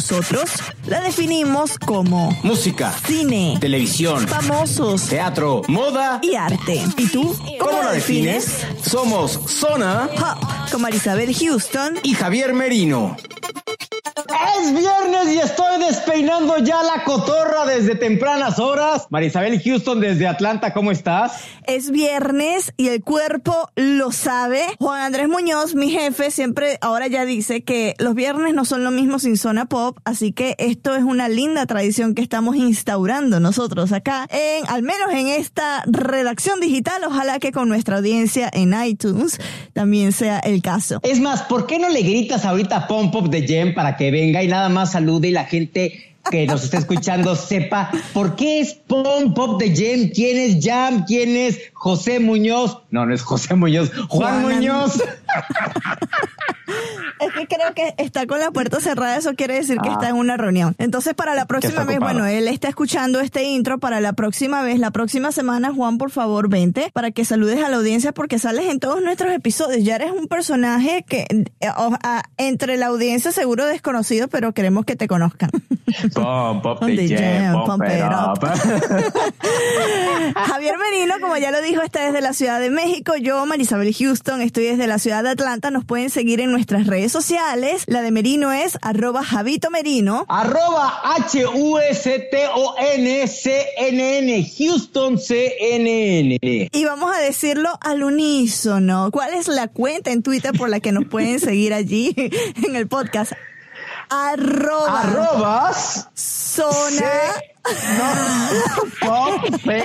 Nosotros la definimos como Música, cine, televisión, famosos teatro, moda. y arte. ¿Y tú? ¿Cómo la defines? Somos Zona Pop, con Marisabel Houston y Javier Merino. Es viernes y estoy despeinando ya la cotorra desde tempranas horas. Marisabel Houston desde Atlanta, ¿cómo estás? Es viernes y el cuerpo lo sabe. Juan Andrés Muñoz, mi jefe, siempre ahora ya dice que los viernes no son lo mismo sin zona pop, así que esto es una linda tradición que estamos instaurando nosotros acá, en al menos en esta redacción digital. Ojalá que con nuestra audiencia en iTunes también sea el caso. Es más, ¿por qué no le gritas ahorita a Pom Pop de Jem para que venga y nada más salude y la gente que nos está escuchando sepa por qué es Pom Pop de Jem? ¿Quién es Jam? ¿Quién es José Muñoz? No, no es José Muñoz, Juan, Juan Muñoz. Es que creo que está con la puerta cerrada, eso quiere decir que Ah. está en una reunión. Entonces, para la próxima vez, bueno, él está escuchando este intro, para la próxima vez, la próxima semana, Juan, por favor, vente para que saludes a la audiencia porque sales en todos nuestros episodios. Ya eres un personaje que eh, o- a- entre la audiencia seguro desconocido, pero queremos que te conozcan. Pump it up. up. Javier Merino, como ya lo dijo, está desde la Ciudad de México. Yo, Marisabel Houston, estoy desde la Ciudad de Atlanta. Nos pueden seguir en nuestras redes sociales. La de Merino es arroba Javito Merino. Arroba H-U-S-T-O-N-C-N-N, Houston CNN. Y vamos a decirlo al unísono. ¿Cuál es la cuenta en Twitter por la que nos pueden seguir allí en el podcast? Arroba Arrobas. zona. No, P,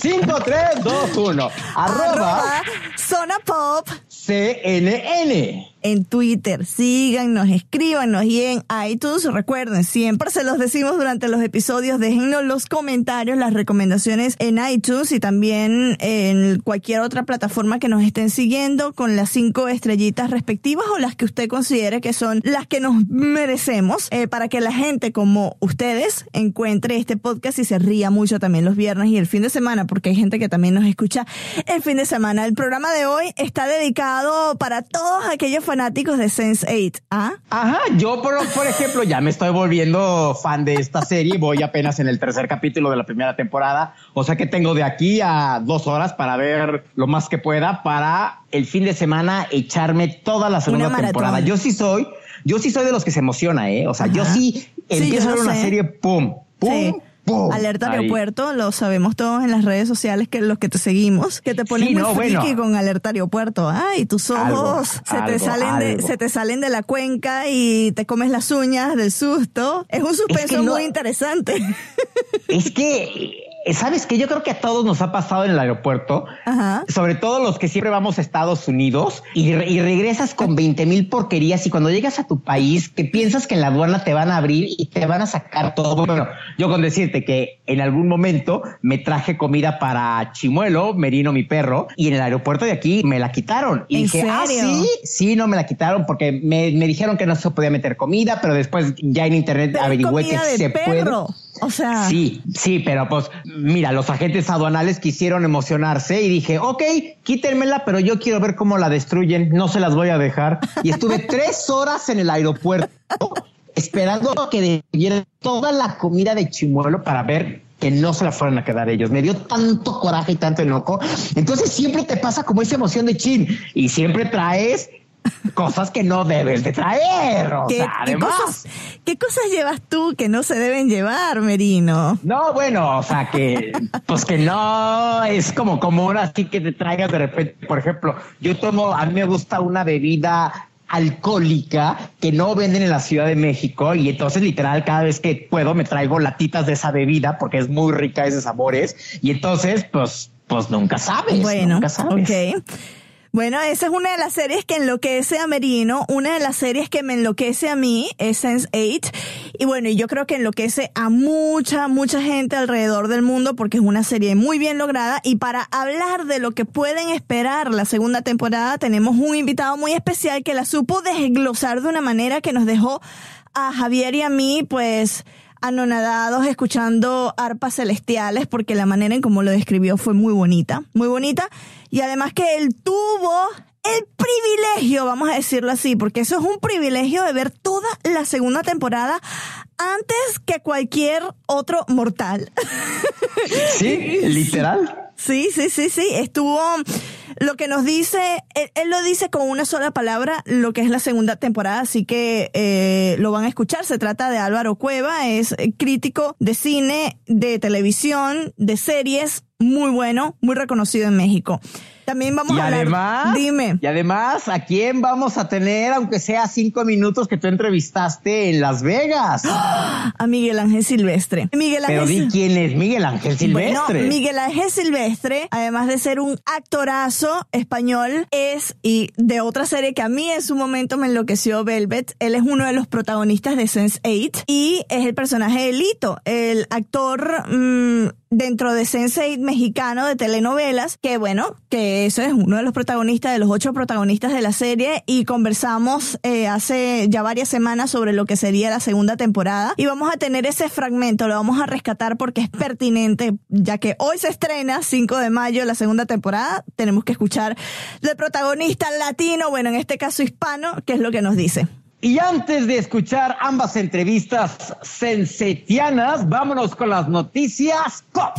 5, 3, 2, 1. Arroba zona pop CNN. en Twitter. Síganos, escríbanos y en iTunes. Recuerden, siempre se los decimos durante los episodios. Déjennos los comentarios, las recomendaciones en iTunes y también en cualquier otra plataforma que nos estén siguiendo con las cinco estrellitas respectivas o las que usted considere que son las que nos merecemos eh, para que la gente como ustedes encuentre este podcast y se ría mucho también los viernes y el fin de semana porque hay gente que también nos escucha el fin de semana. El programa de hoy está dedicado para todos aquellos fanáticos de Sense8. ¿Ah? Ajá, yo por, por ejemplo ya me estoy volviendo fan de esta serie, voy apenas en el tercer capítulo de la primera temporada, o sea que tengo de aquí a dos horas para ver lo más que pueda para el fin de semana echarme toda la segunda temporada. Yo sí soy, yo sí soy de los que se emociona, ¿eh? O sea, yo sí empiezo yo a ver una sé. serie, pum, pum, Sí. pum. Alerta Ahí. Aeropuerto, lo sabemos todos en las redes sociales que los que te seguimos, que te pones Sí, muy no, friki bueno. con Alerta Aeropuerto. Ay, tus ojos Algo, se te algo, salen de se te salen de la cuenca y te comes las uñas del susto. Es un suspenso no- muy interesante. Es que, ¿sabes qué? Yo creo que a todos nos ha pasado en el aeropuerto, Ajá. sobre todo los que siempre vamos a Estados Unidos y, re- y regresas con 20 mil porquerías y cuando llegas a tu país que piensas que en la aduana te van a abrir y te van a sacar todo. Bueno, yo con decirte que en algún momento me traje comida para Chimuelo, Merino, mi perro, y en el aeropuerto de aquí me la quitaron. Y ¿En dije, ah, serio? sí, sí, no me la quitaron porque me, me dijeron que no se podía meter comida, pero después ya en internet Pero averigüé que se perro. puede. O sea, Sí, sí, pero pues mira, los agentes aduanales quisieron emocionarse y dije, ok, quítenmela, pero yo quiero ver cómo la destruyen, no se las voy a dejar. Y estuve tres horas en el aeropuerto esperando que destruyeran toda la comida de chimuelo para ver que no se la fueran a quedar ellos. Me dio tanto coraje y tanto enojo. Entonces siempre te pasa como esa emoción de chin y siempre traes cosas que no debes de traer. O ¿qué, sea, qué además. cosas, ¿qué cosas llevas tú que no se deben llevar, Merino? No, bueno, o sea que, pues que no es como común así que te traigas de repente, por ejemplo, yo tomo, a mí me gusta una bebida alcohólica que no venden en la Ciudad de México y entonces literal cada vez que puedo me traigo latitas de esa bebida porque es muy rica, es de sabores y entonces pues pues nunca sabes. Bueno, nunca sabes. ok. Bueno, esa es una de las series que enloquece a Merino. Una de las series que me enloquece a mí es Sense8. Y bueno, yo creo que enloquece a mucha, mucha gente alrededor del mundo porque es una serie muy bien lograda. Y para hablar de lo que pueden esperar la segunda temporada, tenemos un invitado muy especial que la supo desglosar de una manera que nos dejó a Javier y a mí, pues, anonadados escuchando arpas celestiales porque la manera en cómo lo describió fue muy bonita, muy bonita. Y además que él tuvo el privilegio, vamos a decirlo así, porque eso es un privilegio de ver toda la segunda temporada antes que cualquier otro mortal. Sí, literal. Sí, sí, sí, sí. Estuvo lo que nos dice, él, lo dice con una sola palabra, lo que es la segunda temporada, así que eh, lo van a escuchar. Se trata de Álvaro Cueva, es crítico de cine, de televisión, de series, muy bueno, muy reconocido en México. También vamos y a hablar. Además, Dime. Y además, ¿a quién vamos a tener, aunque sea cinco minutos que tú entrevistaste en Las Vegas? A Miguel Ángel Silvestre. Miguel Ángel Pero di quién es Miguel Ángel Silvestre. Bueno, Miguel Ángel Silvestre, además de ser un actorazo español, es, y de otra serie que a mí en su momento me enloqueció, Velvet, él es uno de los protagonistas de Sense8 y es el personaje de Lito, el actor mmm, dentro de Sense8 mexicano de telenovelas, que bueno, que eso es uno de los protagonistas, de los ocho protagonistas de la serie, y conversamos eh, hace ya varias semanas sobre lo que sería la segunda temporada, y vamos a tener ese fragmento, lo vamos a rescatar porque es pertinente, ya que hoy se estrena, 5 de mayo, la segunda temporada, tenemos que escuchar del protagonista latino, bueno, en este caso hispano, qué es lo que nos dice. Y antes de escuchar ambas entrevistas sensetianas, vámonos con las noticias pop.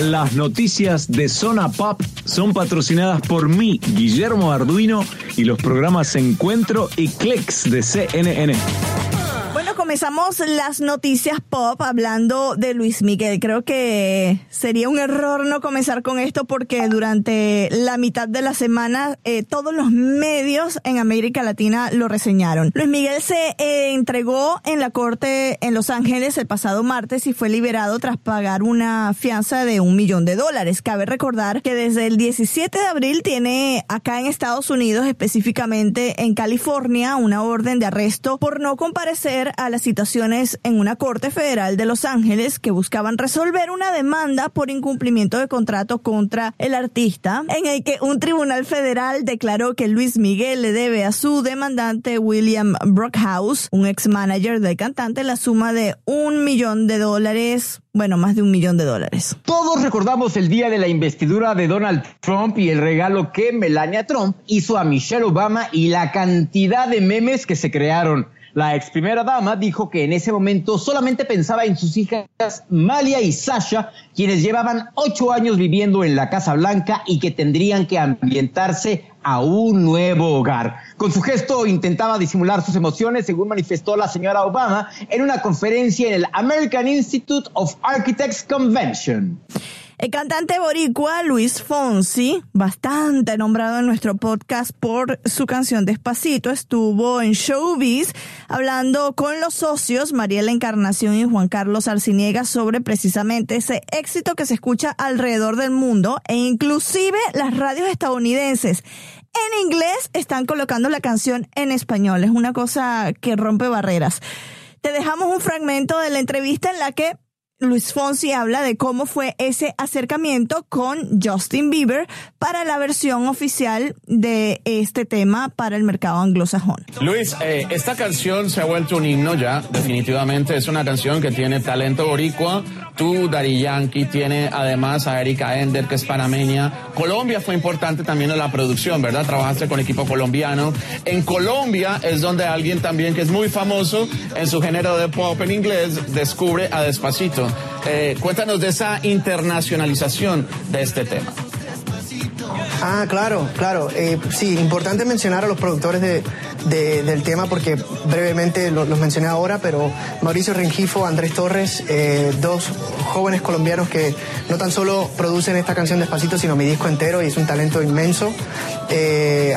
Las noticias de Zona Pop son patrocinadas por mí, Guillermo Arduino, y los programas Encuentro y Clicks de CNN. Comenzamos las noticias pop hablando de Luis Miguel. Creo que sería un error no comenzar con esto porque durante la mitad de la semana eh, todos los medios en América Latina lo reseñaron. Luis Miguel se eh, entregó en la corte en Los Ángeles el pasado martes y fue liberado tras pagar una fianza de un millón de dólares. Cabe recordar que desde el 17 de abril tiene acá en Estados Unidos, específicamente en California, una orden de arresto por no comparecer a las citaciones en una corte federal de Los Ángeles que buscaban resolver una demanda por incumplimiento de contrato contra el artista, en el que un tribunal federal declaró que Luis Miguel le debe a su demandante William Brockhouse, un ex manager del cantante, la suma de un millón de dólares bueno, más de un millón de dólares. Todos recordamos el día de la investidura de Donald Trump y el regalo que Melania Trump hizo a Michelle Obama y la cantidad de memes que se crearon. La ex primera dama dijo que en ese momento solamente pensaba en sus hijas Malia y Sasha, quienes llevaban ocho años viviendo en la Casa Blanca y que tendrían que ambientarse a un nuevo hogar. Con su gesto intentaba disimular sus emociones, según manifestó la señora Obama en una conferencia en el American Institute of Architects Convention. El cantante boricua Luis Fonsi, bastante nombrado en nuestro podcast por su canción Despacito, estuvo en Showbiz hablando con los socios Mariela Encarnación y Juan Carlos Arciniega sobre precisamente ese éxito que se escucha alrededor del mundo e inclusive las radios estadounidenses en inglés están colocando la canción en español. Es una cosa que rompe barreras. Te dejamos un fragmento de la entrevista en la que Luis Fonsi habla de cómo fue ese acercamiento con Justin Bieber para la versión oficial de este tema para el mercado anglosajón. Luis, eh, esta canción se ha vuelto un himno ya, definitivamente. Es una canción que tiene talento boricua. Tú, Dari Yankee, tiene además a Erika Ender, que es panameña. Colombia fue importante también en la producción, ¿verdad? Trabajaste con equipo colombiano. En Colombia es donde alguien también que es muy famoso en su género de pop en inglés descubre a Despacito. Eh, cuéntanos de esa internacionalización de este tema. Ah, claro, claro. Eh, sí, importante mencionar a los productores de, del tema porque brevemente los, mencioné ahora, pero Mauricio Rengifo, Andrés Torres, eh, dos jóvenes colombianos que no tan solo producen esta canción despacito, sino mi disco entero y es un talento inmenso.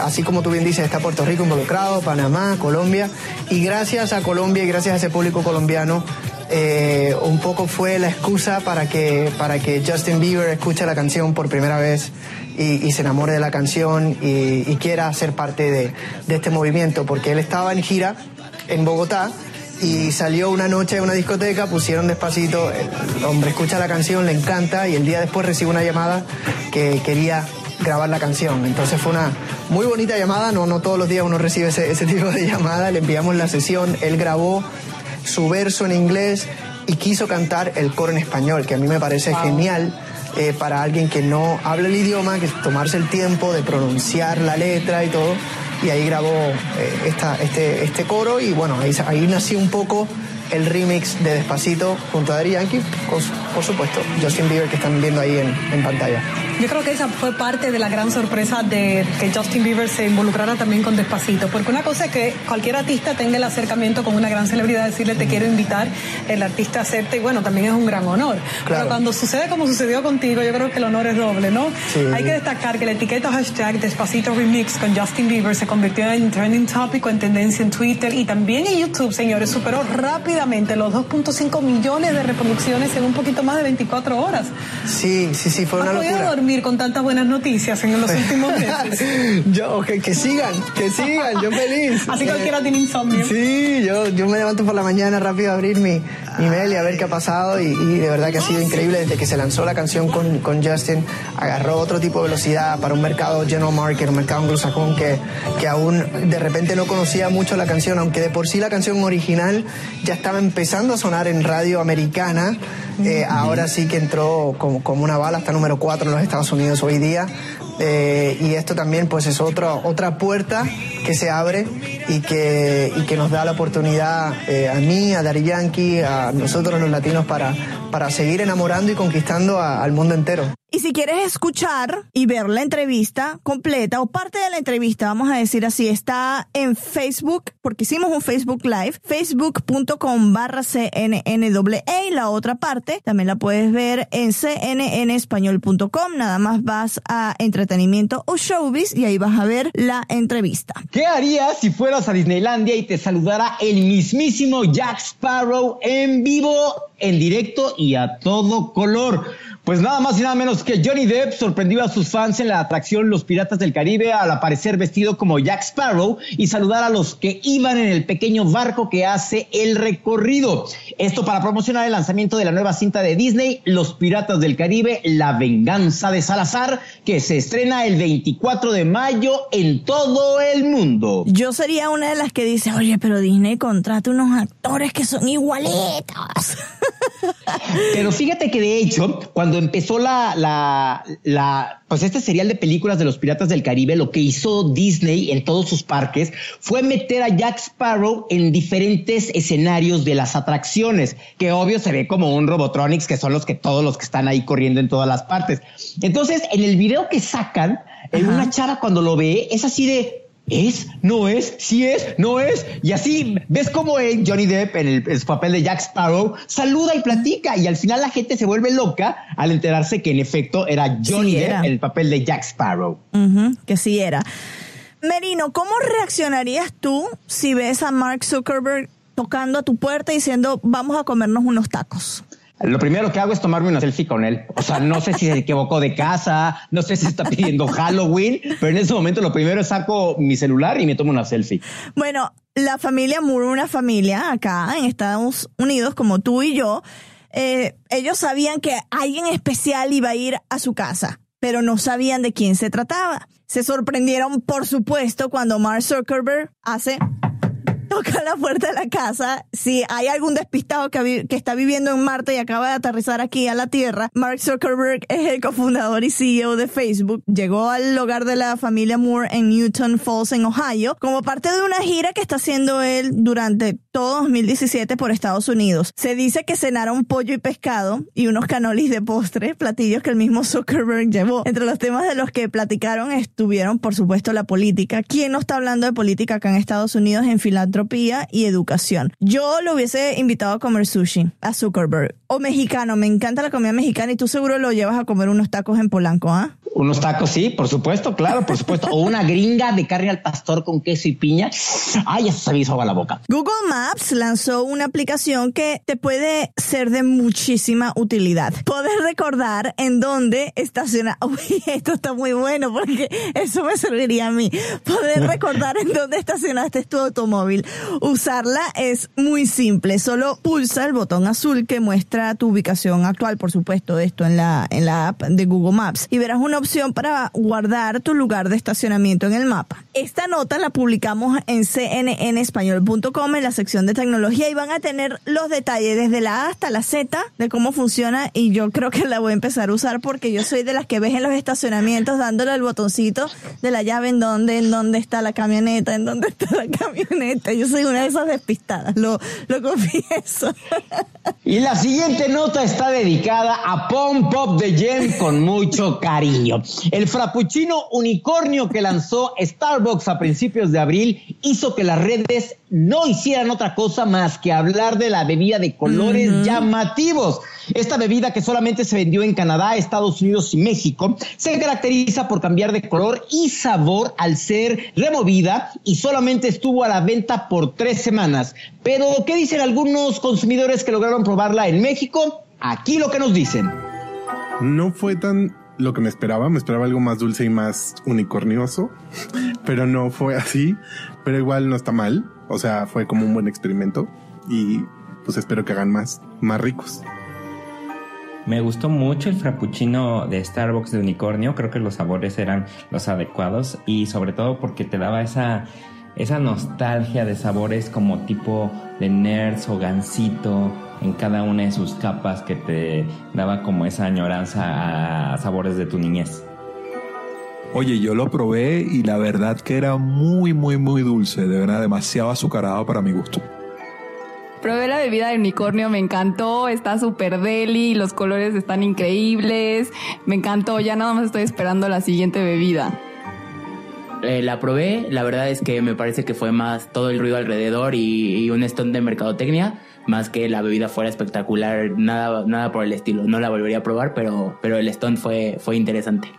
Así como tú bien dices, está Puerto Rico involucrado, Panamá, Colombia, y gracias a Colombia y gracias a ese público colombiano, eh, un poco fue la excusa para que, para que Justin Bieber escuche la canción por primera vez y, se enamore de la canción y, quiera ser parte de, este movimiento, porque él estaba en gira en Bogotá y salió una noche a una discoteca, pusieron despacito, el hombre escucha la canción, le encanta y el día después recibe una llamada que quería grabar la canción. Entonces fue una muy bonita llamada, no, no todos los días uno recibe ese, ese tipo de llamada, le enviamos la sesión, él grabó su verso en inglés y quiso cantar el coro en español, que a mí me parece genial. Eh, para alguien que no habla el idioma, que tomarse el tiempo de pronunciar la letra y todo. Y ahí grabó eh, esta, este, este coro y bueno, ahí, ahí nació un poco el remix de Despacito junto a Daddy Yankee, por supuesto, Justin Bieber que están viendo ahí en, en pantalla. Yo creo que esa fue parte de la gran sorpresa de que Justin Bieber se involucrara también con Despacito, porque una cosa es que cualquier artista tenga el acercamiento con una gran celebridad, decirle te quiero invitar, el artista acepta y bueno, también es un gran honor. Pero cuando sucede como sucedió contigo, yo creo que el honor es doble, ¿no? Hay que destacar que la etiqueta hashtag Despacito Remix con Justin Bieber se convirtió en trending topic o en tendencia en Twitter y también en YouTube, señores, superó rápidamente los 2.5 millones de reproducciones en un poquito más de 24 horas. Sí, sí, sí, fue una locura con tantas buenas noticias en los últimos meses? yo, que, que, sigan, que sigan, yo feliz. Así cualquiera tiene insomnio. Sí, yo, yo me levanto por la mañana rápido a abrir mi, mi mail y a ver qué ha pasado y, de verdad que ha sido increíble desde que se lanzó la canción con, con Justin, agarró otro tipo de velocidad para un mercado general market, un mercado anglosajón que, que aún de repente no conocía mucho la canción, aunque de por sí la canción original ya estaba empezando a sonar en radio americana, eh, ahora sí que entró como, como una bala hasta número 4 en los Estados Estados Unidos hoy día. Eh, y esto también pues es otra, otra puerta que se abre y que, y que nos da la oportunidad eh, a mí, a Dari Yankee, a nosotros los latinos para, para seguir enamorando y conquistando al mundo entero. Y si quieres escuchar y ver la entrevista completa o parte de la entrevista, vamos a decir así, está en Facebook, porque hicimos un Facebook Live, facebook.com barra CNNWE y la otra parte también la puedes ver en cnnespañol.com, nada más vas a o showbiz y ahí vas a ver la entrevista. ¿Qué harías si fueras a Disneylandia y te saludara el mismísimo Jack Sparrow en vivo, en directo y a todo color? Pues nada más y nada menos que Johnny Depp sorprendió a sus fans en la atracción Los Piratas del Caribe al aparecer vestido como Jack Sparrow y saludar a los que iban en el pequeño barco que hace el recorrido. Esto para promocionar el lanzamiento de la nueva cinta de Disney, Los Piratas del Caribe, La Venganza de Salazar, que se estrena el 24 de mayo en todo el mundo. Yo sería una de las que dice, oye, pero Disney contrata unos actores que son igualitos. Pero fíjate que de hecho, cuando empezó la, la, la, pues este serial de películas de los Piratas del Caribe, lo que hizo Disney en todos sus parques fue meter a Jack Sparrow en diferentes escenarios de las atracciones, que obvio se ve como un Robotronics, que son los que todos los que están ahí corriendo en todas las partes. Entonces, en el video que sacan, en una chava cuando lo ve, es así de, ¿Es? ¿No es? ¿Sí es? ¿No es? Y así ves como Johnny Depp en el, papel de Jack Sparrow saluda y platica y al final la gente se vuelve loca al enterarse que en efecto era Johnny Depp en el papel de Jack Sparrow. que sí era. Merino, ¿cómo reaccionarías tú si ves a Mark Zuckerberg tocando a tu puerta diciendo vamos a comernos unos tacos? Lo primero que hago es tomarme una selfie con él. O sea, no sé si se equivocó de casa, no sé si está pidiendo Halloween, pero en ese momento lo primero es saco mi celular y me tomo una selfie. Bueno, la familia Moore, una familia acá en Estados Unidos como tú y yo, eh, ellos sabían que alguien especial iba a ir a su casa, pero no sabían de quién se trataba. Se sorprendieron, por supuesto, cuando Mark Zuckerberg hace la puerta de la casa. Si hay algún despistado que, que, está viviendo en Marte y acaba de aterrizar aquí a la Tierra, Mark Zuckerberg es el cofundador y CEO de Facebook. Llegó al hogar de la familia Moore en Newton Falls, en Ohio, como parte de una gira que está haciendo él durante todo 2017 por Estados Unidos. Se dice que cenaron pollo y pescado y unos canolis de postre, platillos que el mismo Zuckerberg llevó. Entre los temas de los que platicaron estuvieron, por supuesto, la política. ¿Quién no está hablando de política acá en Estados Unidos en filantropía y educación? Yo lo hubiese invitado a comer sushi a Zuckerberg. O mexicano, me encanta la comida mexicana y tú seguro lo llevas a comer unos tacos en Polanco, ¿ah? Unos tacos, sí, por supuesto, claro, por supuesto. O una gringa de carne al pastor con queso y piña. Ay, eso se me hizo a la boca. Google Maps lanzó una aplicación que te puede ser de muchísima utilidad. Puedes recordar en dónde estacionar. Uy, esto está muy bueno porque eso me serviría a mí. Poder recordar en dónde estacionaste tu automóvil. Usarla es muy simple. Solo pulsa el botón azul que muestra tu ubicación actual, por supuesto, esto en la, en la app de Google Maps. Y verás una opción para guardar tu lugar de estacionamiento en el mapa. Esta nota la publicamos en cnnespañol.com en la sección de tecnología y van a tener los detalles desde la A hasta la Z de cómo funciona y yo creo que la voy a empezar a usar porque yo soy de las que ves en los estacionamientos dándole el botoncito de la llave en dónde, en dónde está la camioneta, en dónde está la camioneta. Yo soy una de esas despistadas, lo, lo confieso. Y la siguiente nota está dedicada a Pom Pop de Gem con mucho cariño. El frappuccino unicornio que lanzó Starbucks a principios de abril hizo que las redes no hicieran otra cosa más que hablar de la bebida de colores llamativos. Esta bebida que solamente se vendió en Canadá, Estados Unidos y México, se caracteriza por cambiar de color y sabor al ser removida y solamente estuvo a la venta por tres semanas. Pero, ¿qué dicen algunos consumidores que lograron probarla en México? Aquí lo que nos dicen. No fue tan lo que me esperaba, me esperaba algo más dulce y más unicornioso, pero no fue así, pero igual no está mal, o sea, fue como un buen experimento y pues espero que hagan más, más ricos. Me gustó mucho el frappuccino de Starbucks de unicornio, creo que los sabores eran los adecuados y sobre todo porque te daba esa, esa nostalgia de sabores como tipo de nerds o gansito en cada una de sus capas que te daba como esa añoranza a sabores de tu niñez. Oye, yo lo probé y la verdad que era muy, muy, muy dulce, de verdad demasiado azucarado para mi gusto. Probé la bebida de unicornio, me encantó, está súper deli, los colores están increíbles, me encantó, ya nada más estoy esperando la siguiente bebida. Eh, la probé, la verdad es que me parece que fue más todo el ruido alrededor y, y un stone de mercadotecnia, más que la bebida fuera espectacular, nada, nada por el estilo. No la volvería a probar, pero, pero el stone fue, fue interesante.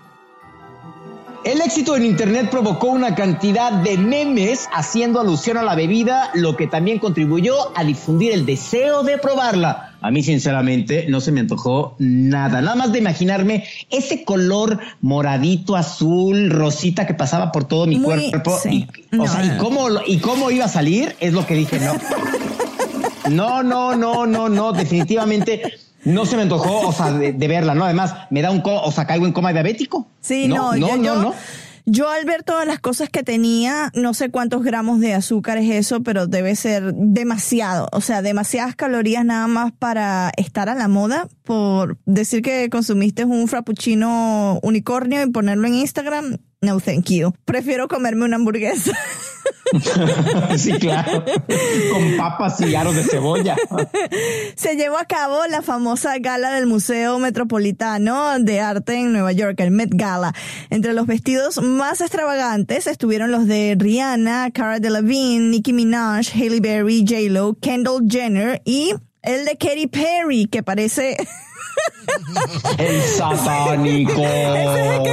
El éxito en Internet provocó una cantidad de memes haciendo alusión a la bebida, lo que también contribuyó a difundir el deseo de probarla. A mí, sinceramente, no se me antojó nada. Nada más de imaginarme ese color moradito, azul, rosita que pasaba por todo mi Muy- cuerpo. sí. Y, o sea, no. ¿y, cómo, ¿y cómo iba a salir? Es lo que dije, no. No, no, no, no, no, definitivamente no se me antojó, o sea, de, de verla, ¿no? Además, me da un, co- o sea, caigo en coma diabético. Sí, no, no, yo, no, yo, no. yo al ver todas las cosas que tenía, no sé cuántos gramos de azúcar es eso, pero debe ser demasiado, o sea, demasiadas calorías nada más para estar a la moda, por decir que consumiste un frappuccino unicornio y ponerlo en Instagram. No, thank you. Prefiero comerme una hamburguesa. sí, claro. Con papas y aros de cebolla. Se llevó a cabo la famosa gala del Museo Metropolitano de Arte en Nueva York, el Met Gala. Entre los vestidos más extravagantes estuvieron los de Rihanna, Cara Delevingne, Nicki Minaj, Hailey Berry, J-Lo, Kendall Jenner y el de Katy Perry, que parece... El satánico. Ese es el que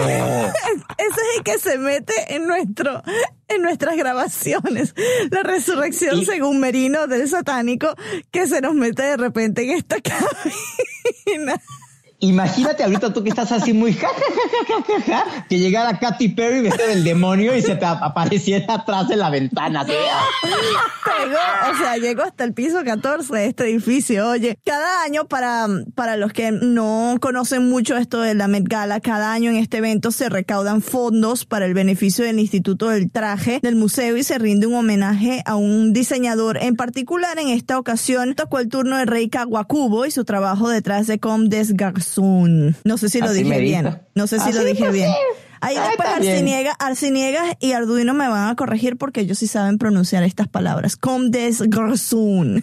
se mete en nuestro, en nuestras grabaciones. La resurrección, Y- según Merino, del satánico, que se nos mete de repente en esta cabina. Imagínate ahorita tú que estás así muy ja, que llegara Katy Perry vestida del demonio y se te apareciera atrás de la ventana. o sea, llegó hasta el piso 14 de este edificio. Oye, cada año, para, para los que no conocen mucho esto de la Met Gala, cada año en este evento se recaudan fondos para el beneficio del Instituto del Traje del museo y se rinde un homenaje a un diseñador en particular. En esta ocasión tocó el turno de Rei Kawakubo y su trabajo detrás de Comme des. No sé si lo Así dije bien. No sé si lo dije bien. Ahí Ah, después Arciniegas y Arduino me van a corregir porque ellos sí saben pronunciar estas palabras. Comme des garçons.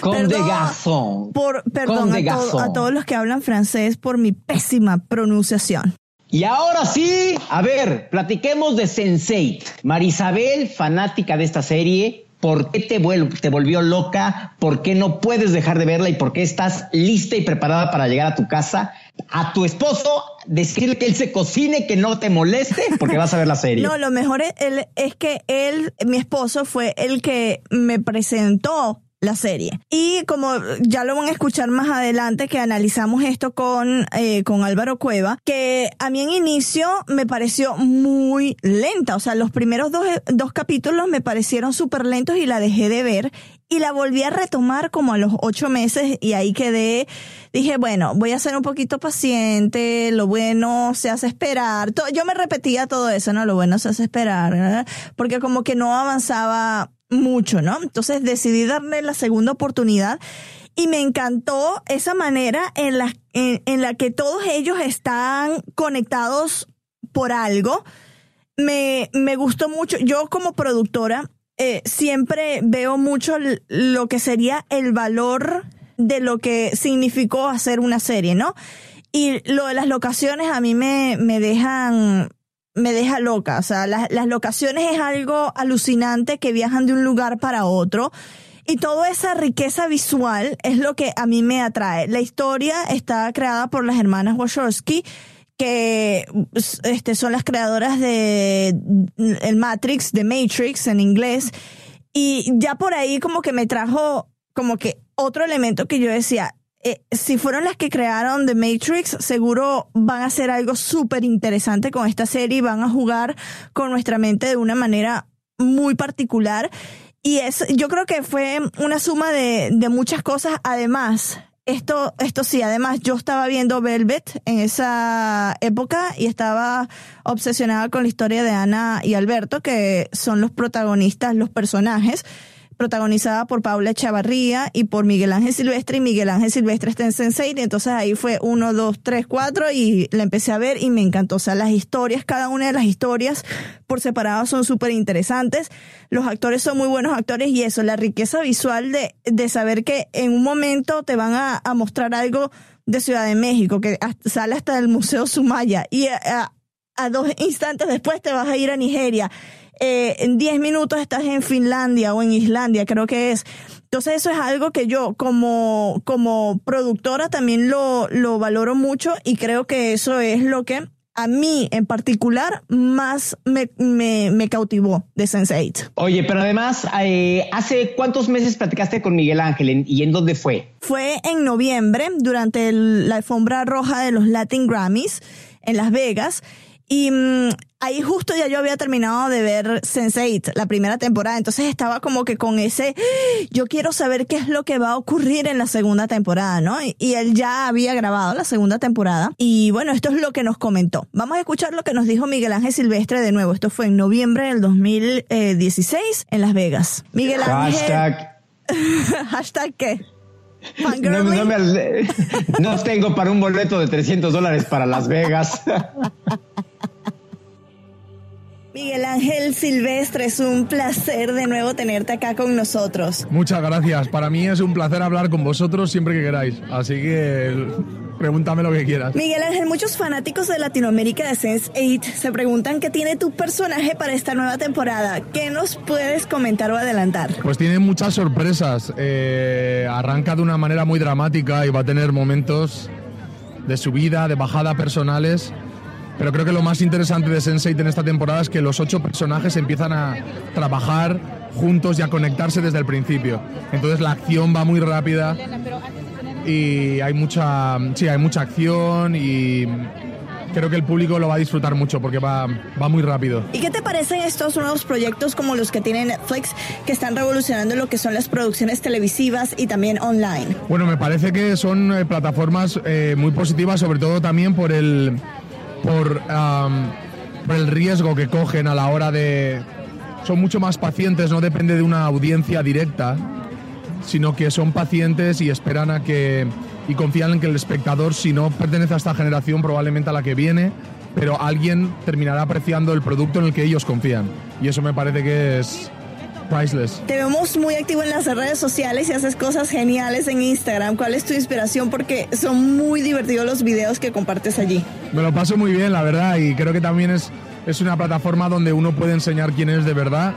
Con de Perdón. gazón. Por, perdón a, to- a todos los que hablan francés por mi pésima pronunciación. Y ahora sí, a ver, platiquemos de Sense8. Marisabel, fanática de esta serie, ¿por qué te, te volvió loca? ¿Por qué no puedes dejar de verla? ¿Y por qué estás lista y preparada para llegar a tu casa? A tu esposo, decirle que él se cocine, que no te moleste, porque vas a ver la serie. No, lo mejor es, él- es que él, mi esposo, fue el que me presentó la serie. Y como ya lo van a escuchar más adelante, que analizamos esto con, eh, con Álvaro Cueva, que a mí en inicio me pareció muy lenta. O sea, los primeros dos, dos capítulos me parecieron súper lentos y la dejé de ver. Y la volví a retomar como a los ocho meses y ahí quedé. Dije, bueno, voy a ser un poquito paciente, lo bueno se hace esperar. Yo me repetía todo eso, ¿no? Lo bueno se hace esperar, ¿verdad? porque como que no avanzaba mucho, ¿no? Entonces decidí darle la segunda oportunidad y me encantó esa manera en la, en, en la que todos ellos están conectados por algo. Me, me gustó mucho. Yo como productora eh, siempre veo mucho lo que sería el valor de lo que significó hacer una serie, ¿no? Y lo de las locaciones a mí me, me dejan me deja loca. O sea, las, las locaciones es algo alucinante que viajan de un lugar para otro. Y toda esa riqueza visual es lo que a mí me atrae. La historia está creada por las hermanas Wachowski, que este, son las creadoras de el Matrix, de Matrix en inglés. Y ya por ahí como que me trajo como que otro elemento que yo decía, eh, si fueron las que crearon The Matrix, seguro van a hacer algo súper interesante con esta serie van a jugar con nuestra mente de una manera muy particular. Y es, yo creo que fue una suma de, de muchas cosas. Además, esto, esto sí, además yo estaba viendo Velvet en esa época y estaba obsesionada con la historia de Ana y Alberto, que son los protagonistas, los personajes protagonizada por Paula Chavarría y por Miguel Ángel Silvestre, y Miguel Ángel Silvestre está en Sense8, y entonces ahí fue uno, dos, tres, cuatro, y la empecé a ver y me encantó. O sea, las historias, cada una de las historias por separado son súper interesantes. Los actores son muy buenos actores y eso, la riqueza visual de, de saber que en un momento te van a, a mostrar algo de Ciudad de México, que sale hasta el Museo Sumaya, y a- a- a dos instantes después te vas a ir a Nigeria. Eh, en 10 minutos estás en Finlandia o en Islandia, creo que es. Entonces eso es algo que yo como, como productora también lo, lo valoro mucho y creo que eso es lo que a mí en particular más me, me, me cautivó de Sense8. Oye, pero además, eh, ¿hace cuántos meses platicaste con Miguel Ángel ¿En- y en dónde fue? Fue en noviembre, durante el- la alfombra roja de los Latin Grammys en Las Vegas. Y mm, ahí justo ya yo había terminado de ver Sense8, la primera temporada. Entonces estaba como que con ese, "Ah, yo quiero saber qué es lo que va a ocurrir en la segunda temporada, ¿no? Y, y él ya había grabado la segunda temporada. Y bueno, esto es lo que nos comentó. Vamos a escuchar lo que nos dijo Miguel Ángel Silvestre de nuevo. Esto fue en noviembre del 2016 en Las Vegas. Miguel Ángel. Hashtag. Hashtag qué? No, no me- no tengo para un boleto de 300 dólares para Las Vegas. Miguel Ángel Silvestre, es un placer de nuevo tenerte acá con nosotros. Muchas gracias. Para mí es un placer hablar con vosotros siempre que queráis. Así que pregúntame lo que quieras. Miguel Ángel, muchos fanáticos de Latinoamérica de Sense8 se preguntan qué tiene tu personaje para esta nueva temporada. ¿Qué nos puedes comentar o adelantar? Pues tiene muchas sorpresas. Eh, arranca de una manera muy dramática y va a tener momentos de subida, de bajada personales. Pero creo que lo más interesante de Sense8 en esta temporada es que los ocho personajes empiezan a trabajar juntos y a conectarse desde el principio. Entonces la acción va muy rápida y hay mucha, sí, hay mucha acción y creo que el público lo va a disfrutar mucho porque va, va muy rápido. ¿Y qué te parecen estos nuevos proyectos como los que tiene Netflix que están revolucionando lo que son las producciones televisivas y también online? Bueno, me parece que son eh, plataformas eh, muy positivas, sobre todo también por el, por, por el riesgo que cogen a la hora de... Son mucho más pacientes, no depende de una audiencia directa, sino que son pacientes y esperan a que... y confían en que el espectador, si no pertenece a esta generación, probablemente a la que viene, pero alguien terminará apreciando el producto en el que ellos confían. Y eso me parece que es priceless. Te vemos muy activo en las redes sociales y haces cosas geniales en Instagram. ¿Cuál es tu inspiración? Porque son muy divertidos los videos que compartes allí. Me lo paso muy bien, la verdad, y creo que también es, es una plataforma donde uno puede enseñar quién es de verdad.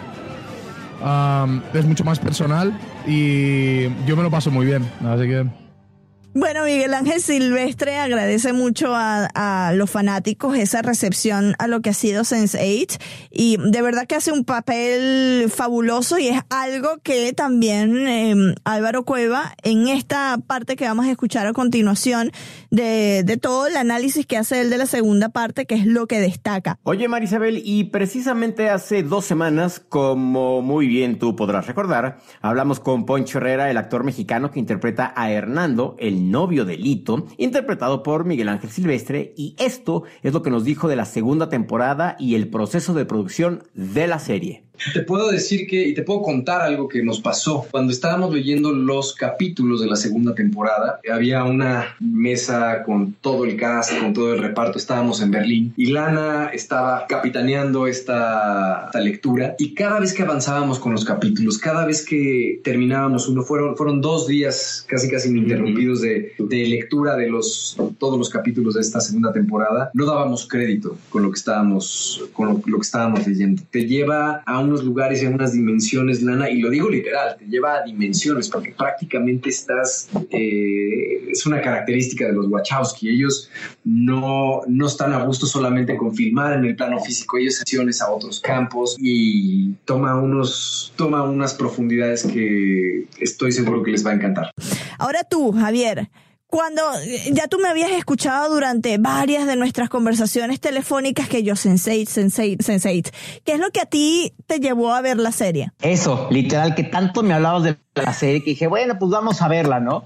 Um, es mucho más personal y yo me lo paso muy bien, así que... Bueno, Miguel Ángel Silvestre agradece mucho a, los fanáticos esa recepción a lo que ha sido Sense8 y de verdad que hace un papel fabuloso y es algo que también eh, Álvaro Cueva en esta parte que vamos a escuchar a continuación de, de todo el análisis que hace él de la segunda parte, que es lo que destaca. Oye, Marisabel, y precisamente hace dos semanas, como muy bien tú podrás recordar, hablamos con Poncho Herrera, el actor mexicano que interpreta a Hernando, el novio de Lito, interpretado por Miguel Ángel Silvestre, y esto es lo que nos dijo de la segunda temporada y el proceso de producción de la serie. Te puedo decir que, y te puedo contar algo que nos pasó. Cuando estábamos leyendo los capítulos de la segunda temporada, había una mesa con todo el cast, con todo el reparto, estábamos en Berlín, y Lana estaba capitaneando esta, esta lectura, y cada vez que avanzábamos con los capítulos, cada vez que terminábamos uno, fueron, fueron dos días casi casi ininterrumpidos de, de lectura de los, todos los capítulos de esta segunda temporada, no dábamos crédito con lo que estábamos, con lo, lo que estábamos leyendo. Te lleva a unos lugares, en unas dimensiones, Lana, y lo digo literal, te lleva a dimensiones, porque prácticamente estás, eh, es una característica de los Wachowski, ellos no, no están a gusto solamente con filmar en el plano físico, ellos acciones a otros campos y toma, unos, toma unas profundidades que estoy seguro que les va a encantar. Ahora tú, Javier, cuando ya tú me habías escuchado durante varias de nuestras conversaciones telefónicas que yo Sensei, Sensei, Sensei, ¿qué es lo que a ti te llevó a ver la serie? Eso, literal, que tanto me hablabas de la serie que dije, bueno, pues vamos a verla, ¿no?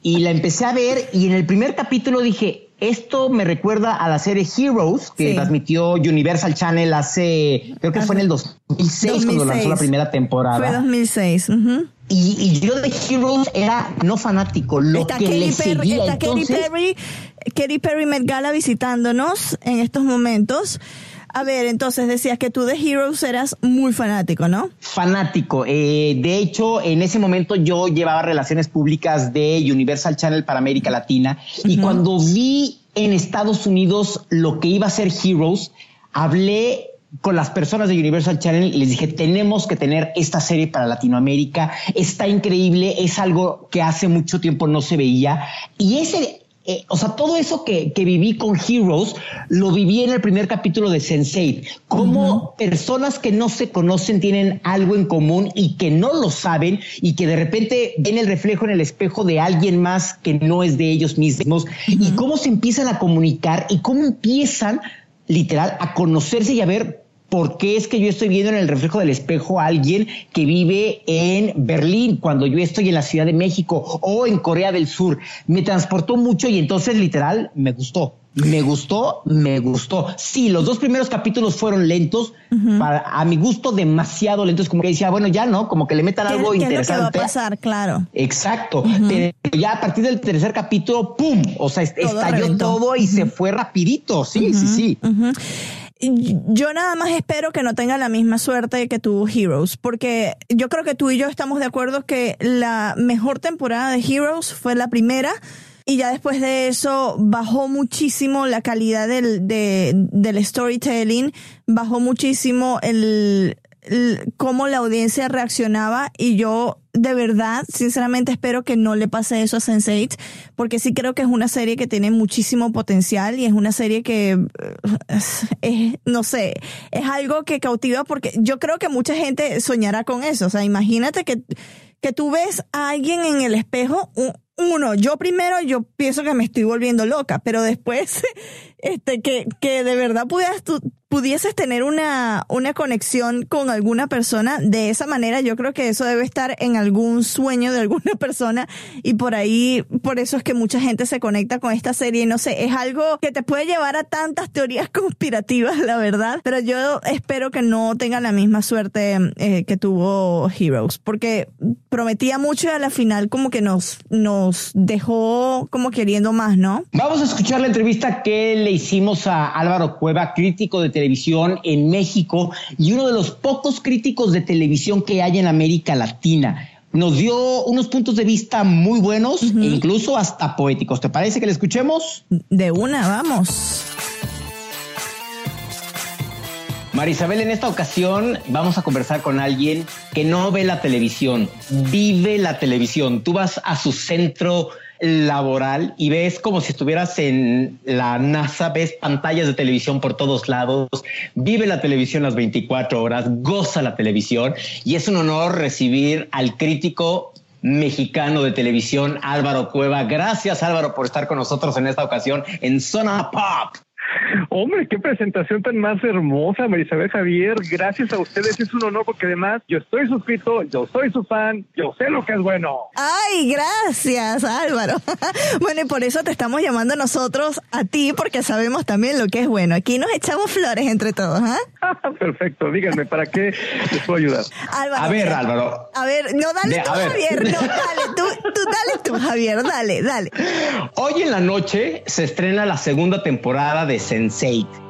Y la empecé a ver y en el primer capítulo dije, esto me recuerda a la serie Heroes que sí. transmitió Universal Channel hace, creo que fue en el 2006, 2006. cuando lanzó la primera temporada. Fue 2006. Uh -huh. Y, y, yo de Heroes era no fanático, lo está que Katy le Perry, seguía. Está entonces, Katy Perry, Katy Perry Met Gala visitándonos en estos momentos. A ver, entonces decías que tú de Heroes eras muy fanático, ¿no? Fanático. Eh, de hecho, en ese momento yo llevaba relaciones públicas de Universal Channel para América Latina y uh -huh. cuando vi en Estados Unidos lo que iba a ser Heroes, hablé con las personas de Universal Channel y les dije, tenemos que tener esta serie para Latinoamérica, está increíble, es algo que hace mucho tiempo no se veía. Y ese, eh, o sea, todo eso que, que, viví con Heroes, lo viví en el primer capítulo de Sense8. Como uh -huh. personas que no se conocen tienen algo en común y que no lo saben y que de repente ven el reflejo en el espejo de alguien más que no es de ellos mismos uh -huh. y cómo se empiezan a comunicar y cómo empiezan literal a conocerse y a ver por qué es que yo estoy viendo en el reflejo del espejo a alguien que vive en Berlín cuando yo estoy en la Ciudad de México o en Corea del Sur. Me transportó mucho y entonces literal me gustó. Me gustó, me gustó. Sí, los dos primeros capítulos fueron lentos, uh -huh. para, a mi gusto demasiado lentos, como que decía, bueno, ya no, como que le metan algo ¿Qué interesante. Es lo que va a pasar, claro. Exacto. Uh -huh. Pero ya a partir del tercer capítulo, ¡pum! O sea, todo estalló reventó. todo y uh -huh. se fue rapidito. Sí, sí, sí yo nada más espero que no tenga la misma suerte que tuvo Heroes, porque yo creo que tú y yo estamos de acuerdo que la mejor temporada de Heroes fue la primera y ya después de eso bajó muchísimo la calidad del, de, del storytelling, bajó muchísimo el, el, cómo la audiencia reaccionaba y yo de verdad, sinceramente espero que no le pase eso a Sense8, porque sí creo que es una serie que tiene muchísimo potencial y es una serie que, es, es, no sé, es algo que cautiva porque yo creo que mucha gente soñará con eso. O sea, imagínate que, que tú ves a alguien en el espejo, uno, yo primero yo pienso que me estoy volviendo loca, pero después, este, que, que de verdad pudieras tú, pudieses tener una, una conexión con alguna persona de esa manera, yo creo que eso debe estar en algún sueño de alguna persona y por ahí, por eso es que mucha gente se conecta con esta serie no sé, es algo que te puede llevar a tantas teorías conspirativas, la verdad, pero yo espero que no tengan la misma suerte eh, que tuvo Heroes, porque prometía mucho y a la final como que nos, nos dejó como queriendo más, ¿no? Vamos a escuchar la entrevista que le hicimos a Álvaro Cueva, crítico de televisión en México y uno de los pocos críticos de televisión que hay en América Latina. Nos dio unos puntos de vista muy buenos e incluso hasta poéticos. ¿Te parece que le escuchemos? De una, vamos. Marisabel, en esta ocasión vamos a conversar con alguien que no ve la televisión, vive la televisión. Tú vas a su centro laboral y ves como si estuvieras en la NASA, ves pantallas de televisión por todos lados, vive la televisión las 24 horas, goza la televisión y es un honor recibir al crítico mexicano de televisión Álvaro Cueva. Gracias Álvaro por estar con nosotros en esta ocasión en Zona Pop. Hombre, qué presentación tan más hermosa, Marisabel Javier. Gracias a ustedes, es un honor porque además yo estoy suscrito, yo soy su fan, yo sé lo que es bueno. Ay, gracias, Álvaro. bueno, y por eso te estamos llamando nosotros a ti porque sabemos también lo que es bueno. Aquí nos echamos flores entre todos, ¿ah? Perfecto, díganme, ¿para qué les puedo ayudar? Álvaro. A ver, Álvaro. A ver, no, dale tú, Javier. No, dale tú, tú dale tú, Javier, dale, dale. Hoy en la noche se estrena la segunda temporada de Sense8.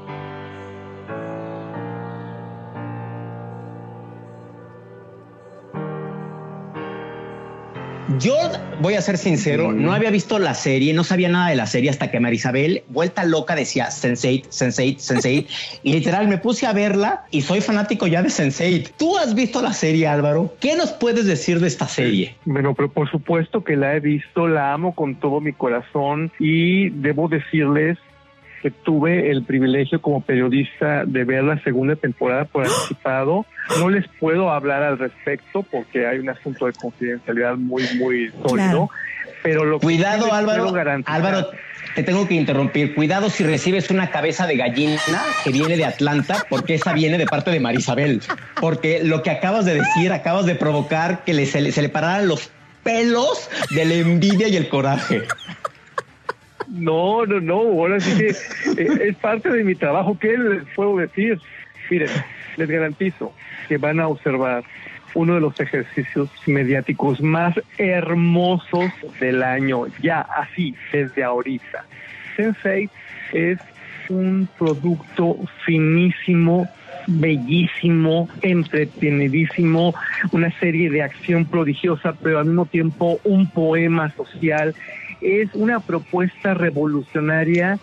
Yo voy a ser sincero, no había visto la serie, no sabía nada de la serie hasta que Marisabel, vuelta loca, decía Sense8, Sense8, Sense8. y literal me puse a verla y soy fanático ya de Sense8. ¿Tú has visto la serie, Álvaro? ¿Qué nos puedes decir de esta serie? Bueno, pero por supuesto que la he visto, la amo con todo mi corazón y debo decirles que tuve el privilegio como periodista de ver la segunda temporada por anticipado. No les puedo hablar al respecto porque hay un asunto de confidencialidad muy, muy sólido. Pero lo Cuidado, que Álvaro. Álvaro, te tengo que interrumpir. Cuidado si recibes una cabeza de gallina que viene de Atlanta, porque esa viene de parte de Marisabel. Porque lo que acabas de decir, acabas de provocar que le- se, le, se le pararan los pelos de la envidia y el coraje. No, no, no, ahora sí que eh, es parte de mi trabajo. ¿Qué les puedo decir? Miren, les garantizo que van a observar uno de los ejercicios mediáticos más hermosos del año, ya así, desde ahorita. Sensei es un producto finísimo, bellísimo, entretenidísimo, una serie de acción prodigiosa, pero al mismo tiempo un poema social. Es una propuesta revolucionaria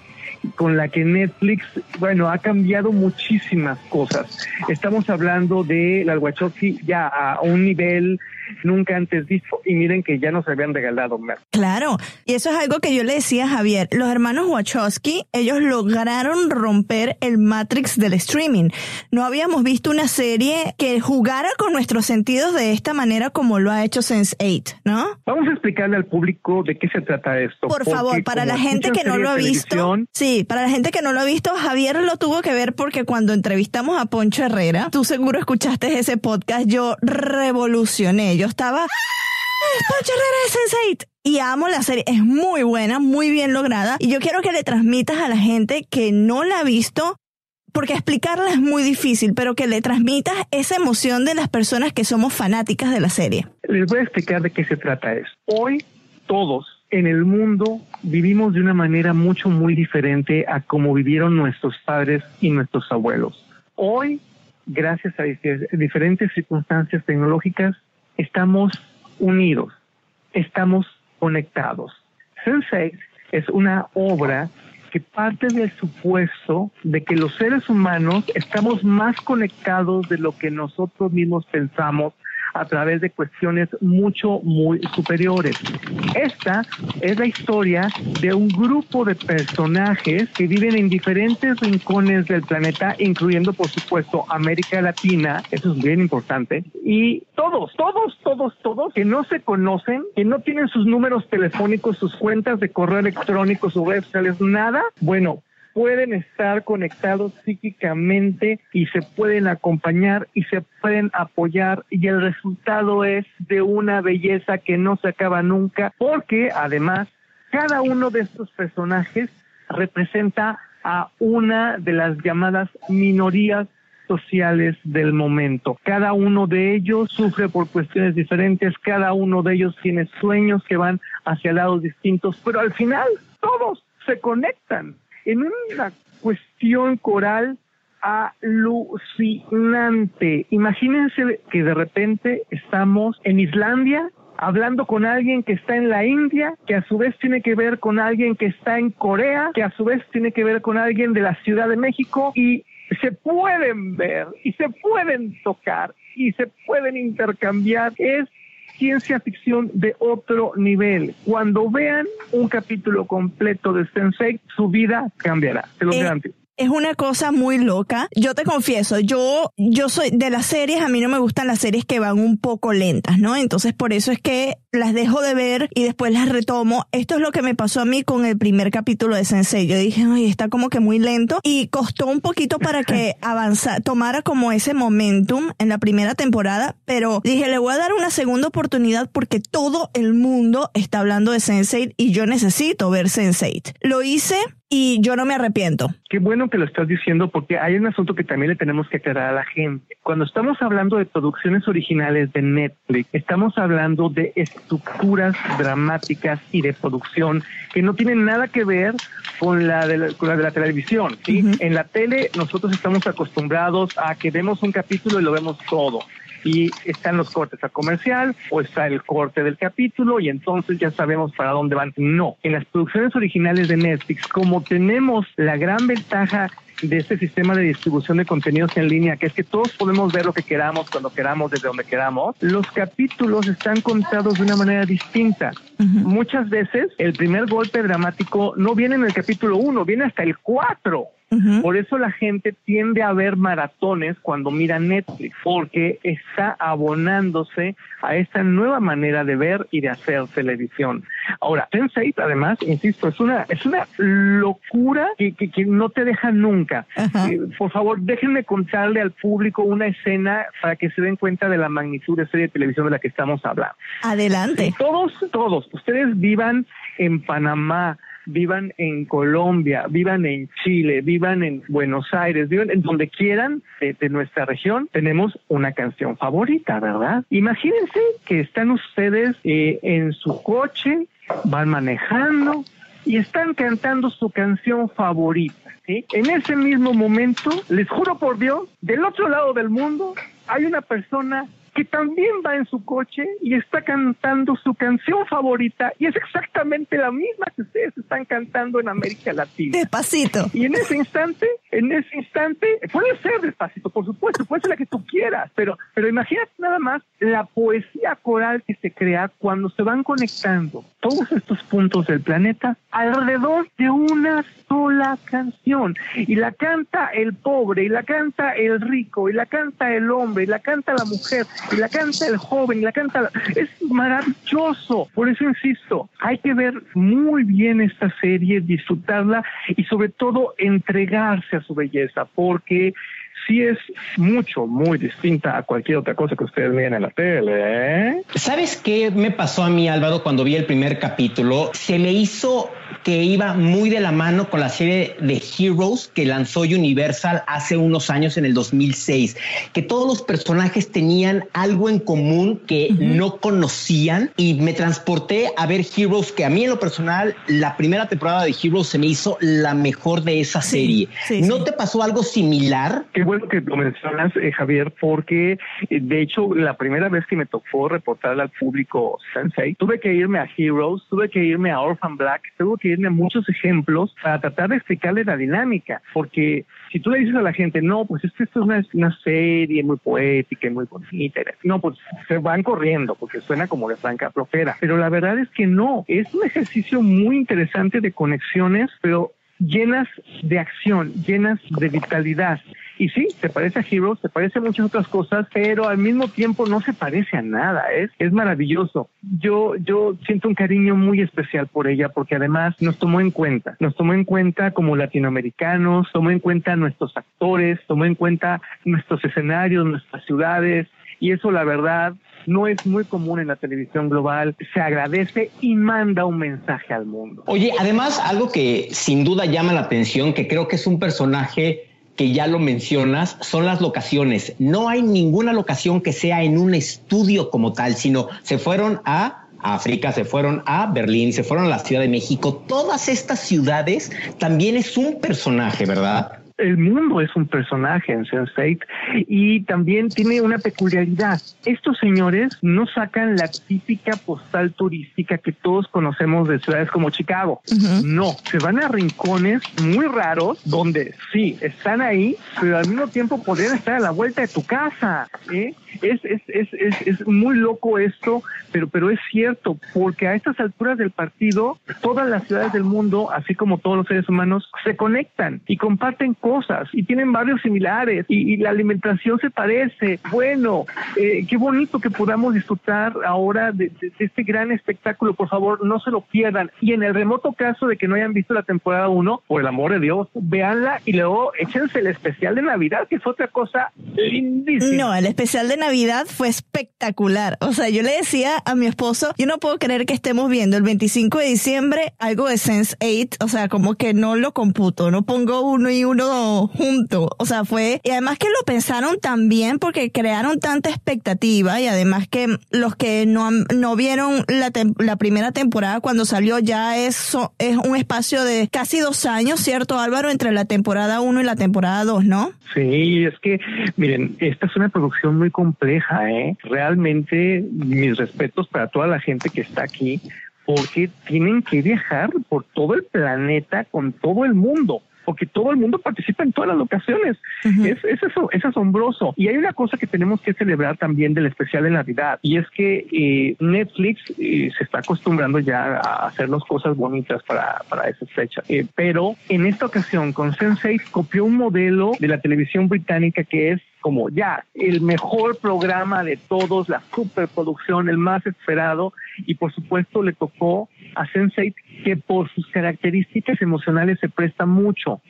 con la que Netflix, bueno, ha cambiado muchísimas cosas. Estamos hablando de la Wachowski ya a un nivel nunca antes visto y miren que ya nos habían regalado más. Claro, y eso es algo que yo le decía a Javier. Los hermanos Wachowski, ellos lograron romper el Matrix del streaming. No habíamos visto una serie que jugara con nuestros sentidos de esta manera como lo ha hecho Sense8, ¿no? Vamos a explicarle al público de qué se trata esto. Por favor, para la gente que no lo ha visto, sí, para la gente que no lo ha visto, Javier lo tuvo que ver porque cuando entrevistamos a Poncho Herrera, tú seguro escuchaste ese podcast, yo revolucioné, yo estaba, "¡Ah, Poncho Herrera es Sense8! Y amo la serie, es muy buena, muy bien lograda, y yo quiero que le transmitas a la gente que no la ha visto, porque explicarla es muy difícil, pero que le transmitas esa emoción de las personas que somos fanáticas de la serie. Les voy a explicar de qué se trata esto. Hoy todos en el mundo vivimos de una manera mucho muy diferente a como vivieron nuestros padres y nuestros abuelos. Hoy, gracias a dif- diferentes circunstancias tecnológicas, estamos unidos, estamos conectados. Sense8 es una obra que parte del supuesto de que los seres humanos estamos más conectados de lo que nosotros mismos pensamos a través de cuestiones mucho, muy superiores. Esta es la historia de un grupo de personajes que viven en diferentes rincones del planeta, incluyendo, por supuesto, América Latina, eso es bien importante, y todos, todos, todos, todos, que no se conocen, que no tienen sus números telefónicos, sus cuentas de correo electrónico, sus redes sociales, nada, bueno, pueden estar conectados psíquicamente y se pueden acompañar y se pueden apoyar y el resultado es de una belleza que no se acaba nunca porque además cada uno de estos personajes representa a una de las llamadas minorías sociales del momento. Cada uno de ellos sufre por cuestiones diferentes, cada uno de ellos tiene sueños que van hacia lados distintos, pero al final todos se conectan en una cuestión coral alucinante. Imagínense que de repente estamos en Islandia hablando con alguien que está en la India, que a su vez tiene que ver con alguien que está en Corea, que a su vez tiene que ver con alguien de la Ciudad de México y se pueden ver y se pueden tocar y se pueden intercambiar. Es ciencia ficción de otro nivel. Cuando vean un capítulo completo de Sensei, su vida cambiará. Te lo Eh, garantizo. Es una cosa muy loca. Yo te confieso, yo, yo soy de las series, a mí no me gustan las series que van un poco lentas, ¿no? Entonces por eso es que las dejo de ver y después las retomo. Esto es lo que me pasó a mí con el primer capítulo de Sensei. Yo dije, ay, está como que muy lento y costó un poquito para que avanzara, tomara como ese momentum en la primera temporada, pero dije, le voy a dar una segunda oportunidad porque todo el mundo está hablando de Sensei y yo necesito ver Sensei. Lo hice y yo no me arrepiento. Qué bueno que lo estás diciendo porque hay un asunto que también le tenemos que aclarar a la gente. Cuando estamos hablando de producciones originales de Netflix, estamos hablando de estructuras dramáticas y de producción que no tienen nada que ver con la de la, con la, de la televisión. ¿sí? En la tele nosotros estamos acostumbrados a que vemos un capítulo y lo vemos todo y están los cortes a comercial o está el corte del capítulo y entonces ya sabemos para dónde van. No, en las producciones originales de Netflix, como tenemos la gran ventaja de este sistema de distribución de contenidos en línea, que es que todos podemos ver lo que queramos, cuando queramos, desde donde queramos, los capítulos están contados de una manera distinta. Muchas veces el primer golpe dramático no viene en el capítulo 1, viene hasta el 4. Por eso la gente tiende a ver maratones cuando mira Netflix, porque está abonándose a esta nueva manera de ver y de hacer televisión. Ahora, Sense8, además, insisto, es una, es una locura que, que, que no te deja nunca. Eh, por favor, déjenme contarle al público una escena para que se den cuenta de la magnitud de serie de televisión de la que estamos hablando. Adelante. Todos, todos, ustedes vivan en Panamá, vivan en Colombia, vivan en Chile, vivan en Buenos Aires, vivan en donde quieran de, nuestra región, tenemos una canción favorita, ¿verdad? Imagínense que están ustedes eh, en su coche, van manejando y están cantando su canción favorita. ¿sí? En ese mismo momento, les juro por Dios, del otro lado del mundo hay una persona que también va en su coche y está cantando su canción favorita y es exactamente la misma que ustedes están cantando en América Latina. Despacito. Y en ese instante, en ese instante, puede ser despacito, por supuesto, puede ser la que tú quieras, pero, pero imagínate nada más la poesía coral que se crea cuando se van conectando todos estos puntos del planeta alrededor de una sola canción. Y la canta el pobre, y la canta el rico, y la canta el hombre, y la canta la mujer, y la canta el joven, y la canta... La... Es maravilloso. Por eso insisto, hay que ver muy bien esta serie, disfrutarla y sobre todo entregarse a su belleza, porque sí es mucho, muy distinta a cualquier otra cosa que ustedes vean en la tele. ¿eh? ¿Sabes qué me pasó a mí, Álvaro, cuando vi el primer capítulo? Se me hizo que iba muy de la mano con la serie de Heroes que lanzó Universal hace unos años en el 2006, que todos los personajes tenían algo en común que uh -huh. no conocían y me transporté a ver Heroes, que a mí en lo personal la primera temporada de Heroes se me hizo la mejor de esa sí, serie. Sí, ¿No sí. te pasó algo similar? Qué bueno que lo mencionas, eh, Javier, porque eh, de hecho la primera vez que me tocó reportarle al público Sensei, tuve que irme a Heroes, tuve que irme a Orphan Black, tuve que irme a muchos ejemplos para tratar de explicarle la dinámica, porque si tú le dices a la gente, no, pues es que esto es una, una serie muy poética y muy bonita, no, pues se van corriendo porque suena como de franca profera, pero la verdad es que no, es un ejercicio muy interesante de conexiones, pero llenas de acción, llenas de vitalidad. Y sí, se parece a Heroes, se parece a muchas otras cosas, pero al mismo tiempo no se parece a nada. Es, es maravilloso. Yo, yo siento un cariño muy especial por ella porque además nos tomó en cuenta. Nos tomó en cuenta como latinoamericanos, tomó en cuenta nuestros actores, tomó en cuenta nuestros escenarios, nuestras ciudades. Y eso, la verdad, no es muy común en la televisión global, se agradece y manda un mensaje al mundo. Oye, además, algo que sin duda llama la atención, que creo que es un personaje que ya lo mencionas, son las locaciones. No hay ninguna locación que sea en un estudio como tal, sino se fueron a África, se fueron a Berlín, se fueron a la Ciudad de México. Todas estas ciudades también es un personaje, ¿verdad? El mundo es un personaje en Sense8 y también tiene una peculiaridad. Estos señores no sacan la típica postal turística que todos conocemos de ciudades como Chicago. No, se van a rincones muy raros donde sí, están ahí, pero al mismo tiempo podrían estar a la vuelta de tu casa. ¿eh? Es, es, es, es, es muy loco esto, pero, pero es cierto, porque a estas alturas del partido, todas las ciudades del mundo, así como todos los seres humanos, se conectan y comparten cosas y tienen barrios similares y, la alimentación se parece. Bueno, eh, qué bonito que podamos disfrutar ahora de, este gran espectáculo. Por favor, no se lo pierdan. Y en el remoto caso de que no hayan visto la temporada 1, por el amor de Dios, véanla y luego échense el especial de Navidad, que es otra cosa lindísima. No, el especial de Navidad fue espectacular. O sea, yo le decía a mi esposo, yo no puedo creer que estemos viendo el 25 de diciembre algo de Sense 8, o sea, como que no lo computo, no pongo uno y uno junto. O sea, fue, y además que lo pensaron también porque crearon tanta expectativa y además que los que no, no vieron la, la primera temporada cuando salió ya es, es un espacio de casi dos años, ¿cierto Álvaro? Entre la temporada 1 y la temporada 2, ¿no? Sí, es que, miren, esta es una producción muy compleja, ¿eh? Realmente, mis respetos para toda la gente que está aquí, porque tienen que viajar por todo el planeta con todo el mundo porque todo el mundo participa en todas las locaciones. es, es, eso, es asombroso. Y hay una cosa que tenemos que celebrar también del especial de Navidad, y es que eh, Netflix eh, se está acostumbrando ya a hacernos cosas bonitas para, para esas fechas. Eh, pero en esta ocasión, con Sensei copió un modelo de la televisión británica que es como ya el mejor programa de todos, la superproducción, el más esperado, y por supuesto le tocó a Sense8 que por sus características emocionales se presta mucho.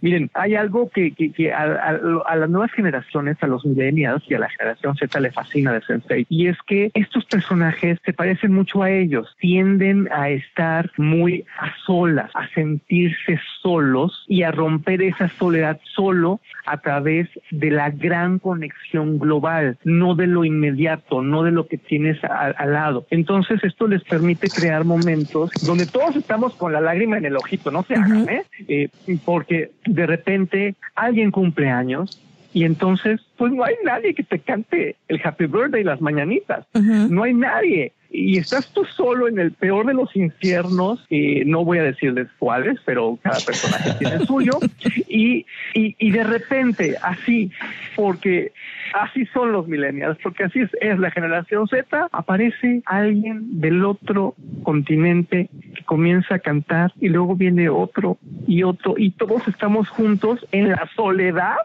Miren, hay algo que, que, a, las nuevas generaciones, a los millennials y a la generación Z le fascina de Sense8, y es que estos personajes se parecen mucho a ellos, tienden a estar muy a solas, a sentirse solos y a romper esa soledad solo a través de la gran conexión global, no de lo inmediato, no de lo que tienes al lado. Entonces esto les permite crear momentos donde todos estamos con la lágrima en el ojito, no se hagan, ¿eh? ¿eh? Porque de repente alguien cumple años y entonces pues no hay nadie que te cante el Happy Birthday y las mañanitas, no hay nadie. Y estás tú solo en el peor de los infiernos, y no voy a decirles cuáles, pero cada personaje tiene el suyo, y, y, y, de repente, así, porque así son los millennials, porque así es, es la generación Z, aparece alguien del otro continente que comienza a cantar y luego viene otro y otro, y todos estamos juntos en la soledad,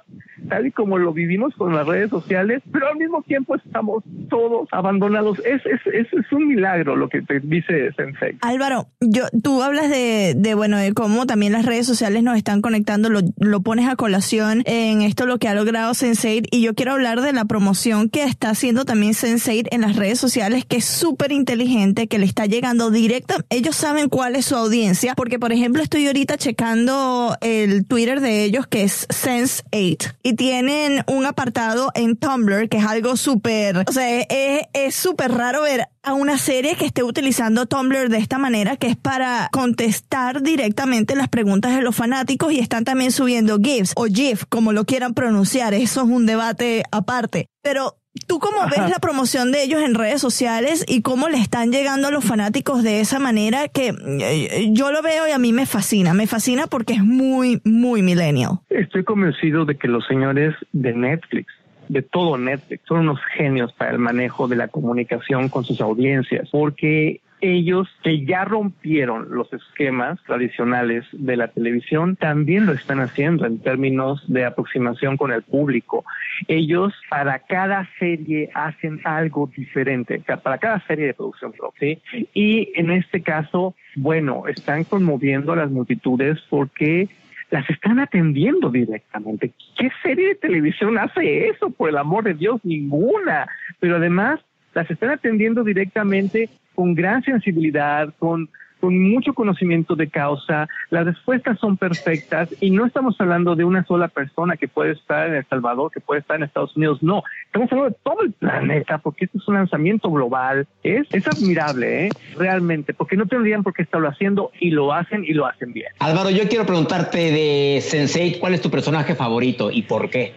tal y como lo vivimos con las redes sociales, pero al mismo tiempo estamos todos abandonados. Es, es, es, es un milagro lo que te dice Sensei. Álvaro, yo, tú hablas de, de, bueno, de cómo también las redes sociales nos están conectando, lo, lo pones a colación en esto lo que ha logrado Sensei y yo quiero hablar de la promoción que está haciendo también Sensei en las redes sociales, que es súper inteligente, que le está llegando directo. Ellos saben cuál es su audiencia, porque por ejemplo estoy ahorita checando el Twitter de ellos que es Sense8 y tienen un apartado en Tumblr que es algo súper, o sea, es súper raro ver a una serie que esté utilizando Tumblr de esta manera, que es para contestar directamente las preguntas de los fanáticos y están también subiendo GIFs o GIF, como lo quieran pronunciar. Eso es un debate aparte. Pero ¿Tú cómo ves la promoción de ellos en redes sociales y cómo le están llegando a los fanáticos de esa manera que eh, yo lo veo y a mí me fascina? Me fascina porque es muy, muy millennial. Estoy convencido de que los señores de Netflix de todo Netflix. Son unos genios para el manejo de la comunicación con sus audiencias, porque ellos que ya rompieron los esquemas tradicionales de la televisión, también lo están haciendo en términos de aproximación con el público. Ellos para cada serie hacen algo diferente, para cada serie de producción propia. ¿sí? Y en este caso, bueno, están conmoviendo a las multitudes porque las están atendiendo directamente. ¿Qué serie de televisión hace eso? Por el amor de Dios, ninguna. Pero además las están atendiendo directamente con gran sensibilidad, con, con mucho conocimiento de causa. Las respuestas son perfectas y no estamos hablando de una sola persona que puede estar en El Salvador, que puede estar en Estados Unidos. No, estamos hablando de todo el planeta porque esto es un lanzamiento global. Es, es admirable, ¿eh? realmente, porque no tendrían por qué estarlo haciendo y lo hacen y lo hacen bien. Álvaro, yo quiero preguntarte de Sense8, ¿cuál es tu personaje favorito y por qué?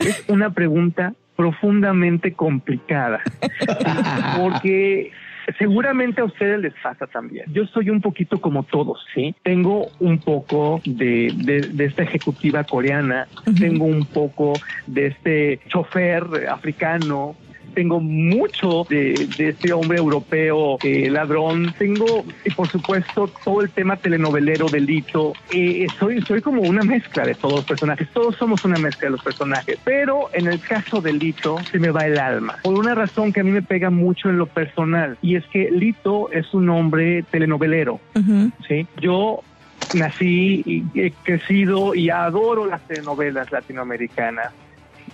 Es una pregunta profundamente complicada, porque seguramente a ustedes les pasa también. Yo soy un poquito como todos, ¿sí? Tengo un poco de, de, de esta ejecutiva coreana, tengo un poco de este chofer africano, tengo mucho de, de este hombre europeo eh, ladrón, tengo, y por supuesto, todo el tema telenovelero delito. Eh, soy, soy como una mezcla de todos los personajes, todos somos una mezcla de los personajes, pero en el caso de Lito se me va el alma, por una razón que a mí me pega mucho en lo personal, y es que Lito es un hombre telenovelero, ¿sí? Yo nací y he crecido y adoro las telenovelas latinoamericanas.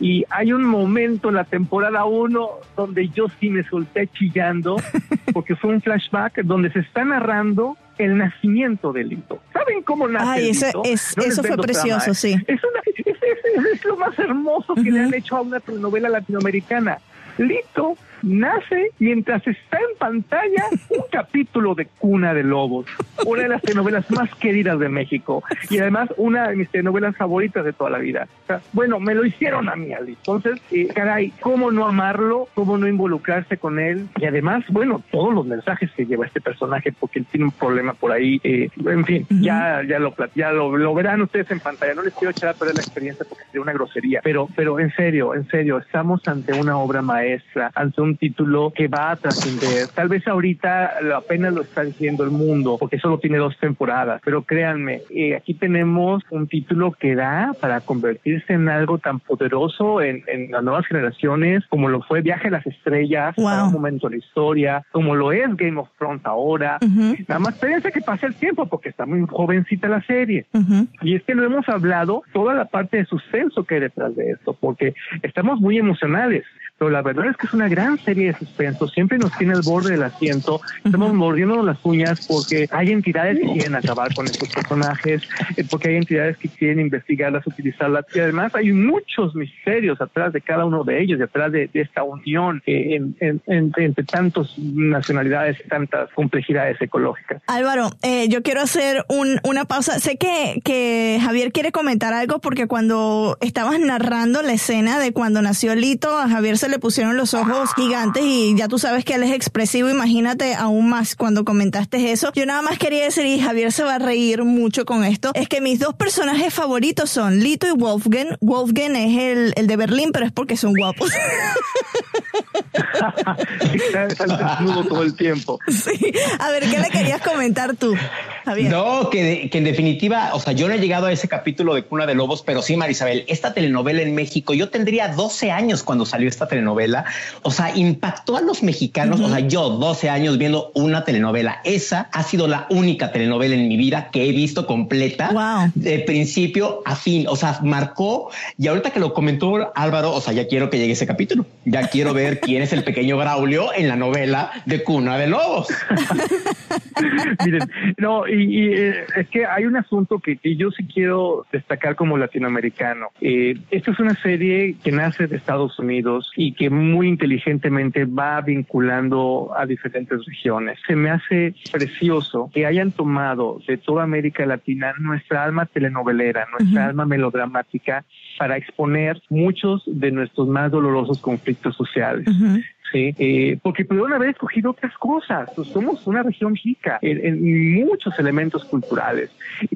Y hay un momento en la temporada 1 donde yo sí me solté chillando, porque fue un flashback donde se está narrando el nacimiento de Lito. ¿Saben cómo nace Ay, eso, Lito? es, No les eso fue precioso, trama, ¿eh? sí. Es, una- es- es- es lo más hermoso que le han hecho a una telenovela latinoamericana. Lito nace mientras está en pantalla un capítulo de Cuna de Lobos, una de las telenovelas más queridas de México y además una de mis telenovelas favoritas de toda la vida. O sea, bueno, me lo hicieron a mí, Ali. Entonces, eh, caray, ¿cómo no amarlo? ¿Cómo no involucrarse con él? Y además, bueno, todos los mensajes que lleva este personaje porque él tiene un problema por ahí. eh, en fin, ya, ya, lo, ya lo, lo verán ustedes en pantalla. No les quiero echar a perder la experiencia porque sería una grosería. Pero, pero en serio, en serio, estamos ante una obra maestra, ante un título que va a trascender. Tal vez ahorita apenas lo está diciendo el mundo porque solo tiene dos temporadas. Pero créanme, eh, aquí tenemos un título que da para convertirse en algo tan poderoso en, en las nuevas generaciones como lo fue Viaje a las Estrellas, para un momento de la historia, como lo es Game of Thrones ahora. Nada más espérense que pase el tiempo porque está muy jovencita la serie. Y es que no hemos hablado toda la parte de suspenso que hay detrás de esto, porque estamos muy emocionales. Pero la verdad es que es una gran serie de suspenso, siempre nos tiene al borde del asiento, estamos mordiéndonos las uñas porque hay entidades que quieren acabar con estos personajes, eh, porque hay entidades que quieren investigarlas, utilizarlas, y además hay muchos misterios atrás de cada uno de ellos, detrás de, de esta unión eh, en- en- en- entre tantas nacionalidades y tantas complejidades ecológicas. Álvaro, eh, yo quiero hacer un, una pausa. Sé que, que Javier quiere comentar algo porque cuando estabas narrando la escena de cuando nació Lito, a Javier se le pusieron los ojos gigantes y ya tú sabes que él es expresivo. Imagínate aún más cuando comentaste eso. Yo nada más quería decir, y Javier se va a reír mucho con esto, es que mis dos personajes favoritos son Lito y Wolfgang. Wolfgang es el, el de Berlín, pero es porque son guapos. Desnudo todo el tiempo. Sí. A ver, ¿qué le querías comentar tú, Javier? No, que, que en definitiva, o sea, yo no he llegado a ese capítulo de Cuna de Lobos, pero sí, Marisabel, esta telenovela en México, yo tendría 12 años cuando salió esta telenovela, o sea, impactó a los mexicanos, o sea, yo 12 años viendo una telenovela, esa ha sido la única telenovela en mi vida que he visto completa, de principio a fin, o sea, marcó, y ahorita que lo comentó Álvaro, o sea, ya quiero que llegue ese capítulo, ya quiero ver quién es el pequeño Braulio en la novela de Cuna de Lobos. Miren, no, y, y, eh, es que hay un asunto que, que yo sí quiero destacar como latinoamericano. Eh, esta es una serie que nace de Estados Unidos y que muy inteligentemente va vinculando a diferentes regiones. Se me hace precioso que hayan tomado de toda América Latina nuestra alma telenovelera, nuestra alma melodramática para exponer muchos de nuestros más dolorosos conflictos sociales. ¿Sí? Eh, porque pudieron haber escogido otras cosas. Pues somos una región rica en, en muchos elementos culturales,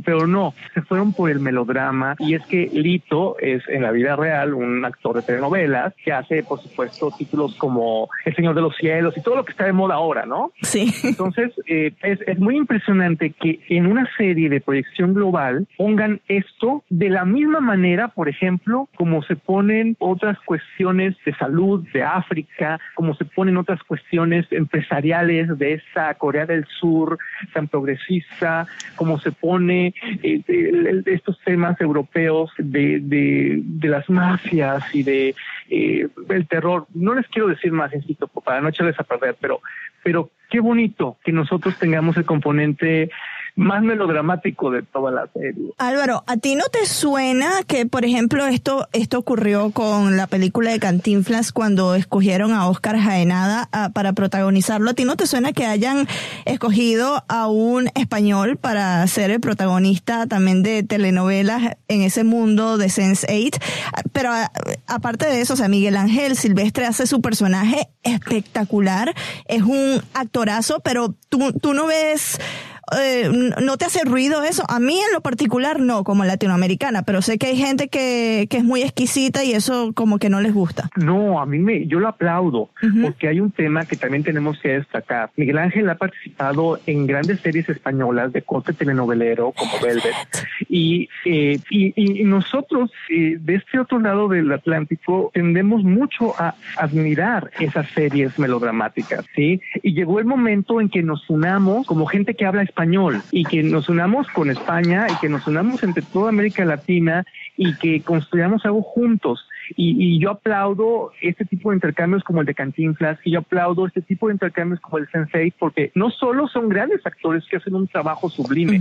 pero no, se fueron por el melodrama y es que Lito es en la vida real un actor de telenovelas que hace, por supuesto, títulos como El Señor de los Cielos y todo lo que está de moda ahora, ¿no? Sí. Entonces, eh, es, es muy impresionante que en una serie de proyección global pongan esto de la misma manera, por ejemplo, como se ponen otras cuestiones de salud de África, como se ponen otras cuestiones empresariales de esa Corea del Sur tan progresista, como se pone eh, estos temas europeos de, de, de las mafias y de eh, el terror. No les quiero decir más, insisto, para no echarles a perder, pero, pero qué bonito que nosotros tengamos el componente más melodramático de toda la serie. Álvaro, ¿a ti no te suena que, por ejemplo, esto, esto ocurrió con la película de Cantinflas cuando escogieron a Oscar Jaenada ah, para protagonizarlo? ¿A ti no te suena que hayan escogido a un español para ser el protagonista también de telenovelas en ese mundo de Sense8? Ah, Pero ah, aparte de eso, o sea, Miguel Ángel Silvestre hace su personaje espectacular, es un actorazo, pero tú, tú no ves eh, ¿no te hace ruido eso? A mí en lo particular no, como latinoamericana, pero sé que hay gente que, que es muy exquisita y eso como que no les gusta. No, a mí me, yo lo aplaudo, porque hay un tema que también tenemos que destacar. Miguel Ángel ha participado en grandes series españolas de corte telenovelero como Velvet, y, eh, y, y nosotros eh, de este otro lado del Atlántico tendemos mucho a admirar esas series melodramáticas, ¿sí? Y llegó el momento en que nos unamos como gente que habla español y que nos unamos con España y que nos unamos entre toda América Latina y que construyamos algo juntos. Y, y yo aplaudo este tipo de intercambios como el de Cantinflas y yo aplaudo este tipo de intercambios como el Sensei porque no solo son grandes actores que hacen un trabajo sublime,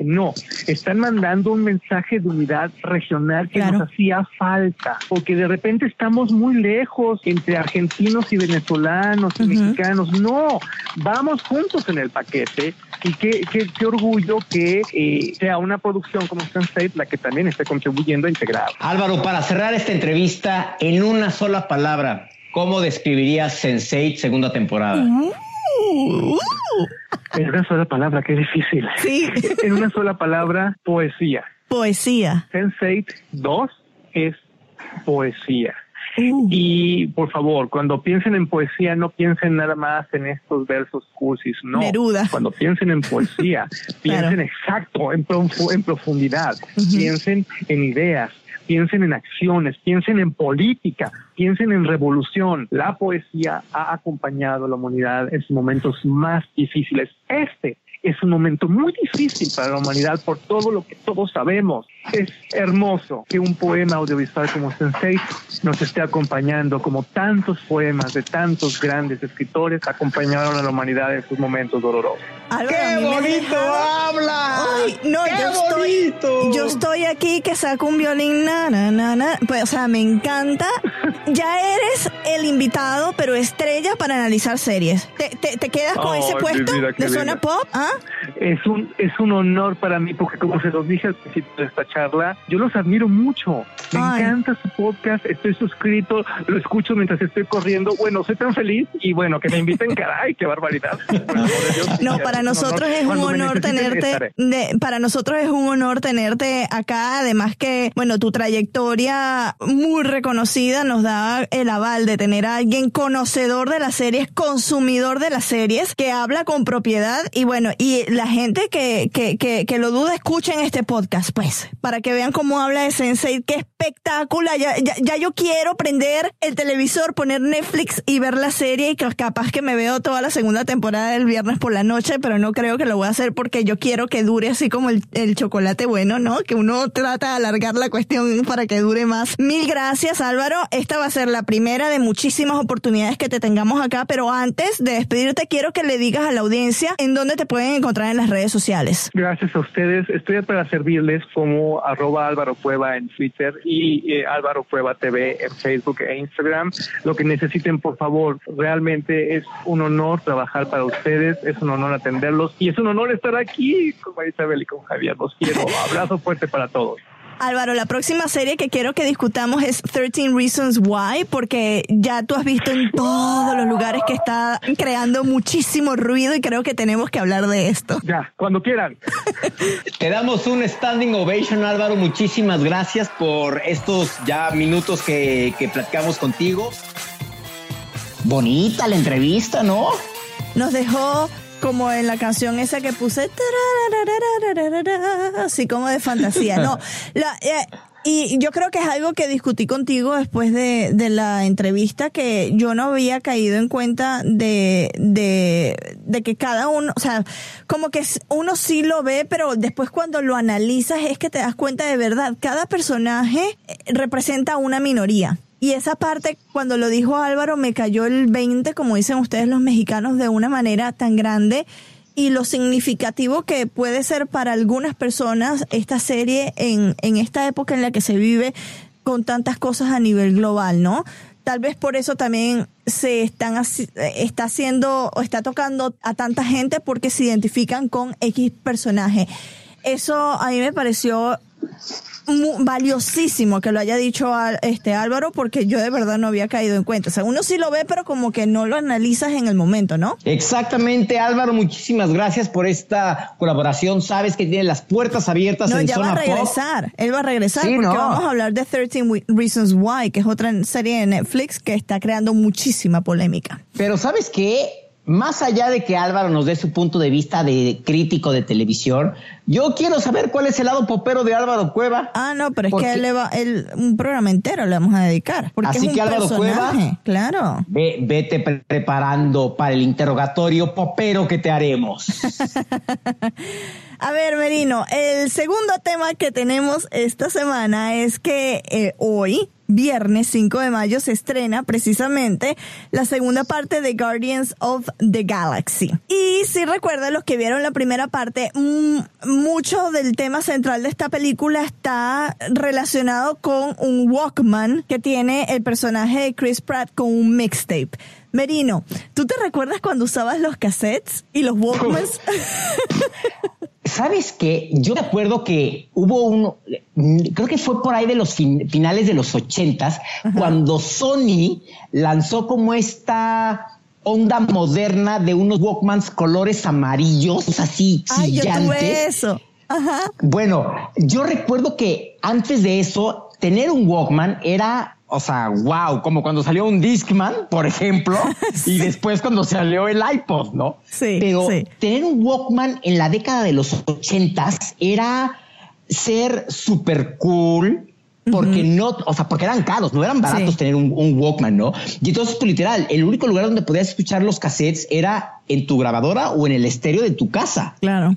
no, están mandando un mensaje de unidad regional que nos hacía falta, porque de repente estamos muy lejos entre argentinos y venezolanos y mexicanos. No, vamos juntos en el paquete y qué, qué, qué orgullo que eh, sea una producción como Sensei la que también esté contribuyendo a integrar. Álvaro, para cerrar esta entrevista, en una sola palabra, ¿cómo describirías Sense8 segunda temporada? En una sola palabra, qué difícil. Sí. En una sola palabra, poesía. Poesía. Sense8 2 es poesía. Y por favor, cuando piensen en poesía, no piensen nada más en estos versos cursis, no. Neruda. Cuando piensen en poesía, piensen exacto, en, profu- en profundidad, piensen en ideas, piensen en acciones, piensen en política, piensen en revolución. La poesía ha acompañado a la humanidad en sus momentos más difíciles. Este es un momento muy difícil para la humanidad por todo lo que todos sabemos. Es hermoso que un poema audiovisual como Sensei nos esté acompañando, como tantos poemas de tantos grandes escritores acompañaron a la humanidad en sus momentos dolorosos. Álvaro, me dejaron- habla! Ay, no, ¡Qué yo estoy, bonito! yo estoy aquí que saco un violín, na, na, na, na. Pues, o sea, me encanta. Ya eres el invitado, pero estrella para analizar series. ¿Te, te, te quedas con Ay, ese puesto vida, qué de zona pop? ¿Ah? Es un, es un honor para mí porque como se los dije al principio de esta charla, yo los admiro mucho. Me Ay. encanta su podcast, estoy suscrito, lo escucho mientras estoy corriendo. Bueno, soy tan feliz y bueno, que me inviten, caray, qué barbaridad. No, para nosotros es un honor tenerte, de- para nosotros es un honor tenerte acá, además que, bueno, tu trayectoria muy reconocida nos da el aval de tener a alguien conocedor de las series, consumidor de las series, que habla con propiedad y bueno, y la gente que, que, que, que lo duda escuchen este podcast, pues, para que vean cómo habla de Sensei, qué espectáculo, ya, ya, ya yo quiero prender el televisor, poner Netflix y ver la serie y que capaz que me veo toda la segunda temporada del viernes por la noche, pero no creo que lo voy a hacer porque yo quiero que dure así como el, el chocolate bueno, ¿no? Que uno trata de alargar la cuestión para que dure más. Mil gracias Álvaro, esta va a ser la primera de muchísimas oportunidades que te tengamos acá, pero antes de despedirte quiero que le digas a la audiencia en dónde te pueden encontrar en las redes sociales. Gracias a ustedes. Estoy para servirles como arroba Álvaro Cueva en Twitter y eh, Álvaro Cueva TV en Facebook e Instagram. Lo que necesiten, por favor, realmente es un honor trabajar para ustedes, es un honor atenderlos y es un honor estar aquí con María Isabel y con Javier. Los quiero. Abrazo fuerte para todos. Álvaro, la próxima serie que quiero que discutamos es 13 Reasons Why, porque ya tú has visto en todos los lugares que está creando muchísimo ruido y creo que tenemos que hablar de esto. Ya, cuando quieran. Te damos un standing ovation, Álvaro. Muchísimas gracias por estos ya minutos que, que platicamos contigo. Bonita la entrevista, ¿no? Nos dejó como en la canción esa que puse, así como de fantasía. No, la, y yo creo que es algo que discutí contigo después de, de la entrevista, que yo no había caído en cuenta de, de, que cada uno, o sea, como que uno sí lo ve, pero después cuando lo analizas es que te das cuenta de verdad, cada personaje representa una minoría. Y esa parte, cuando lo dijo Álvaro, me cayó el 20, como dicen ustedes los mexicanos, de una manera tan grande y lo significativo que puede ser para algunas personas esta serie en, en esta época en la que se vive con tantas cosas a nivel global, ¿no? Tal vez por eso también se están está haciendo o está tocando a tanta gente porque se identifican con X personaje. Eso a mí me pareció valiosísimo que lo haya dicho este Álvaro porque yo de verdad no había caído en cuenta. O sea, uno sí lo ve, pero como que no lo analizas en el momento, ¿no? Exactamente, Álvaro, muchísimas gracias por esta colaboración. Sabes que tiene las puertas abiertas no, en ya va a regresar. Él va a regresar porque vamos a hablar de 13 Reasons Why, que es otra serie de Netflix que está creando muchísima polémica. Pero ¿sabes qué? Más allá de que Álvaro nos dé su punto de vista de crítico de televisión, yo quiero saber cuál es el lado popero de Álvaro Cueva. Ah, no, pero es que él le va, un programa entero le vamos a dedicar. Porque Así es un que Álvaro personaje, Cueva, claro. Ve, vete preparando para el interrogatorio popero que te haremos. A ver, Merino, el segundo tema que tenemos esta semana es que eh, hoy, viernes 5 de mayo, se estrena precisamente la segunda parte de Guardians of the Galaxy. Y si recuerdan los que vieron la primera parte, mm, mucho del tema central de esta película está relacionado con un Walkman que tiene el personaje de Chris Pratt con un mixtape. Merino, ¿tú te recuerdas cuando usabas los cassettes y los Walkmans? ¿Sabes qué? Yo me acuerdo que hubo uno, creo que fue por ahí de los finales de los ochentas, cuando Sony lanzó como esta onda moderna de unos Walkmans colores amarillos, así Ay, yo chillantes. tuve eso. Ajá. Bueno, yo recuerdo que antes de eso, tener un Walkman era, o sea, wow, como cuando salió un Discman, por ejemplo, y después cuando salió el iPod, ¿no? Sí. Pero tener un Walkman en la década de los ochentas era ser súper cool. Porque no, o sea, porque eran caros, no eran baratos Sí. tener un, un Walkman, ¿no? Y entonces, pues, literal, el único lugar donde podías escuchar los cassettes era en tu grabadora o en el estéreo de tu casa. Claro.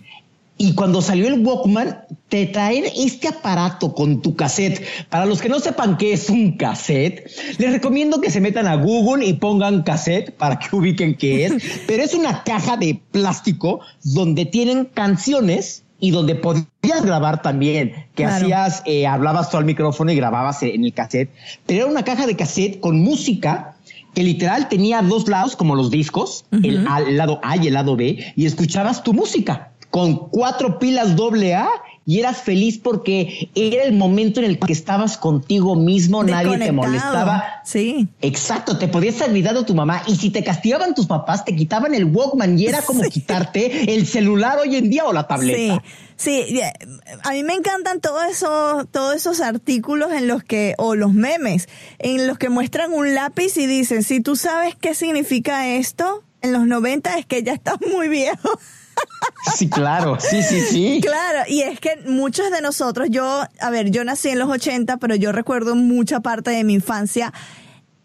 Y cuando salió el Walkman, te traer este aparato con tu cassette. Para los que no sepan qué es un cassette, les recomiendo que se metan a Google y pongan cassette para que ubiquen qué es. Pero es una caja de plástico donde tienen canciones y donde podías grabar también, que Claro. hacías, eh, hablabas tú al micrófono y grababas en el cassette. Pero era una caja de cassette con música que literal tenía dos lados como los discos, el lado A y el lado B, y escuchabas tu música con cuatro pilas doble A y eras feliz porque era el momento en el que estabas contigo mismo, nadie te molestaba. Sí. Exacto, te podías olvidar de tu mamá y si te castigaban tus papás, te quitaban el Walkman y era como quitarte el celular hoy en día o la tableta. Sí, sí, eh, a mí me encantan todos esos, todos esos artículos en los que, o los memes, en los que muestran un lápiz y dicen, si tú sabes qué significa esto, en los 90 es que ya estás muy viejo. Sí, claro, sí, sí, sí. Claro, y es que muchos de nosotros, yo, a ver, yo nací en los 80, pero yo recuerdo mucha parte de mi infancia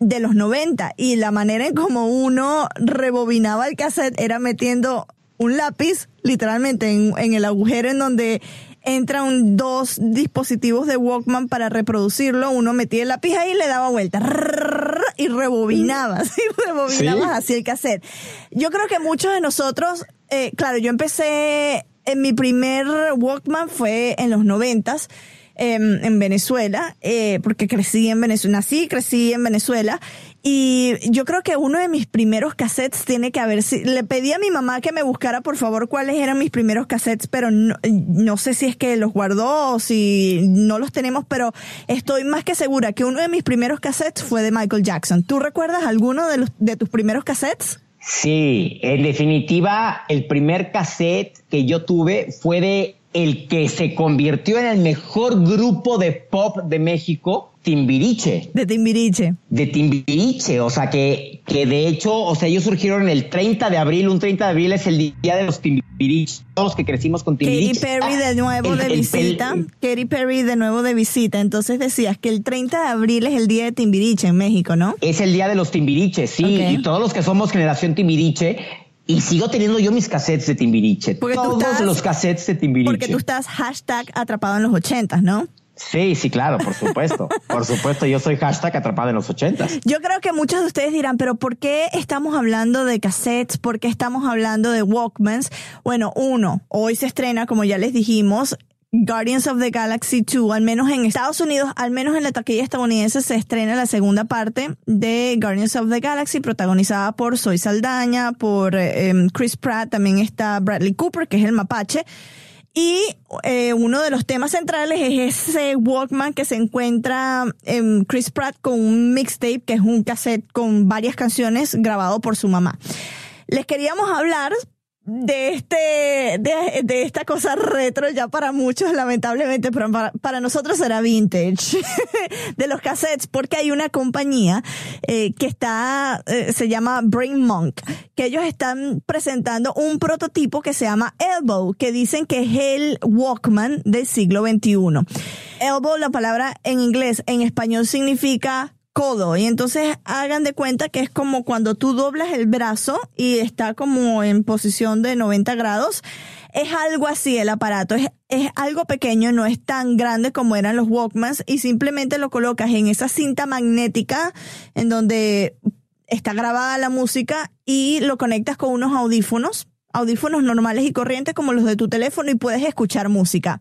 de los 90 y la manera en como uno rebobinaba el cassette era metiendo un lápiz literalmente en, en el agujero en donde entran dos dispositivos de Walkman para reproducirlo, uno metía el lápiz ahí y le daba vuelta y rebobinabas, y rebobinabas Sí. así el cassette. Yo creo que muchos de nosotros, eh, claro, yo empecé, en mi primer Walkman fue en los noventas, em, en Venezuela, eh, porque crecí en Venezuela, nací crecí en Venezuela. Y yo creo que uno de mis primeros cassettes tiene que haber, le pedí a mi mamá que me buscara por favor cuáles eran mis primeros cassettes, pero no, no sé si es que los guardó o si no los tenemos, pero estoy más que segura que uno de mis primeros cassettes fue de Michael Jackson. ¿Tú recuerdas alguno de, los, de tus primeros cassettes? Sí, en definitiva, el primer cassette que yo tuve fue de el que se convirtió en el mejor grupo de pop de México, Timbiriche. De Timbiriche. De Timbiriche, o sea que, que de hecho, o sea, ellos surgieron el 30 de abril, un 30 de abril es el día de los Timbiriche, todos los que crecimos con Timbiriche. Katy Perry de nuevo de el- visita. el- Katy Perry de nuevo de visita. Entonces decías que el 30 de abril es el día de Timbiriche en México, ¿no? Es el día de los Timbiriche, sí, y todos los que somos generación Timbiriche, y sigo teniendo yo mis cassettes de Timbiriche, Porque todos estás- los cassettes de Timbiriche. Porque tú estás hashtag atrapado en los ochentas, ¿no? Sí, sí, claro, por supuesto. por supuesto, yo soy hashtag atrapado en los ochentas. Yo creo que muchos de ustedes dirán, pero ¿por qué estamos hablando de cassettes? ¿Por qué estamos hablando de Walkmans? Bueno, uno, hoy se estrena, como ya les dijimos, Guardians of the Galaxy 2, al menos en Estados Unidos, al menos en la taquilla estadounidense, se estrena la segunda parte de Guardians of the Galaxy, protagonizada por Zoe Saldaña, por eh, em, Chris Pratt, también está Bradley Cooper, que es el mapache. Y eh, uno de los temas centrales es ese Walkman que se encuentra en Chris Pratt con un mixtape, que es un cassette con varias canciones grabado por su mamá. Les queríamos hablar de este, de, de esta cosa retro ya para muchos, lamentablemente, pero para, para nosotros era vintage, de los cassettes, porque hay una compañía eh, que está, eh, se llama Brain Monk, que ellos están presentando un prototipo que se llama Elbow, que dicen que es el Walkman del siglo XXI. Elbow, la palabra en inglés, en español significa codo y entonces hagan de cuenta que es como cuando tú doblas el brazo y está como en posición de 90 grados. Es algo así el aparato, es, es algo pequeño, no es tan grande como eran los Walkmans y simplemente lo colocas en esa cinta magnética en donde está grabada la música y lo conectas con unos audífonos, audífonos normales y corrientes como los de tu teléfono y puedes escuchar música.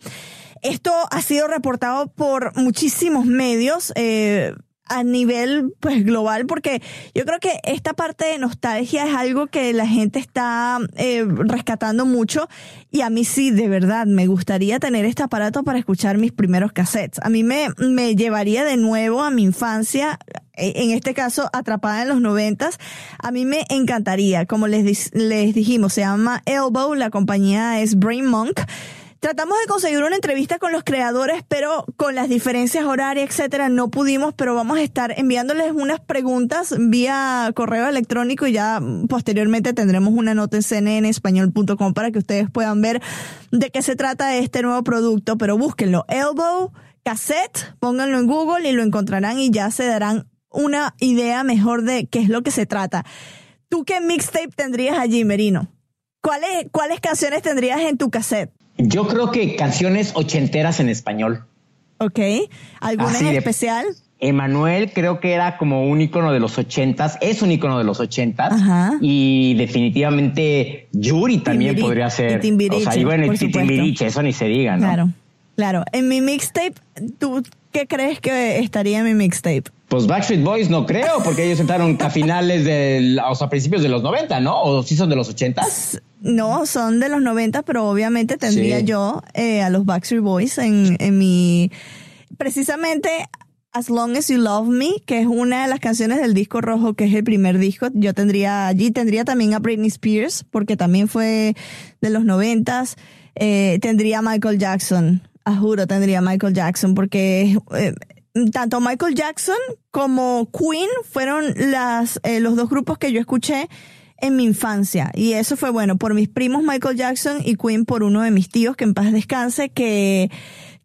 Esto ha sido reportado por muchísimos medios. Eh, a nivel pues global porque yo creo que esta parte de nostalgia es algo que la gente está eh, rescatando mucho y a mí sí de verdad me gustaría tener este aparato para escuchar mis primeros cassettes. A mí me, me llevaría de nuevo a mi infancia eh, en este caso atrapada en los noventas. A mí me encantaría. Como les, les dijimos se llama Elbow la compañía es Brain Monk Tratamos de conseguir una entrevista con los creadores, pero con las diferencias horarias, etcétera, no pudimos, pero vamos a estar enviándoles unas preguntas vía correo electrónico y ya posteriormente tendremos una nota en cnnespañol.com para que ustedes puedan ver de qué se trata este nuevo producto, pero búsquenlo. Elbow Cassette, pónganlo en Google y lo encontrarán y ya se darán una idea mejor de qué es lo que se trata. ¿Tú qué mixtape tendrías allí, Merino? ¿Cuáles, ¿Cuáles canciones tendrías en tu cassette? Yo creo que canciones ochenteras en español. Ok. ¿Alguna Así en especial? Emanuel creo que era como un icono de los ochentas, es un icono de los ochentas y definitivamente Yuri también Timbiri- podría ser. o sea, y bueno. Timbiriche, eso ni se diga, ¿no? Claro, claro. En mi mixtape, ¿tú qué crees que estaría en mi mixtape? Pues Backstreet Boys no creo, porque ellos entraron a finales del, o sea, a principios de los 90, ¿no? O sí son de los 80. No, son de los 90, pero obviamente tendría Sí. yo eh, a los Backstreet Boys en, en mi... Precisamente As Long As You Love Me, que es una de las canciones del disco rojo, que es el primer disco, yo tendría allí, tendría también a Britney Spears, porque también fue de los noventas, eh, tendría a Michael Jackson, a juro tendría a Michael Jackson, porque eh, tanto Michael Jackson como Queen fueron las, eh, los dos grupos que yo escuché en mi infancia. Y eso fue bueno por mis primos Michael Jackson y Queen por uno de mis tíos, que en paz descanse, que,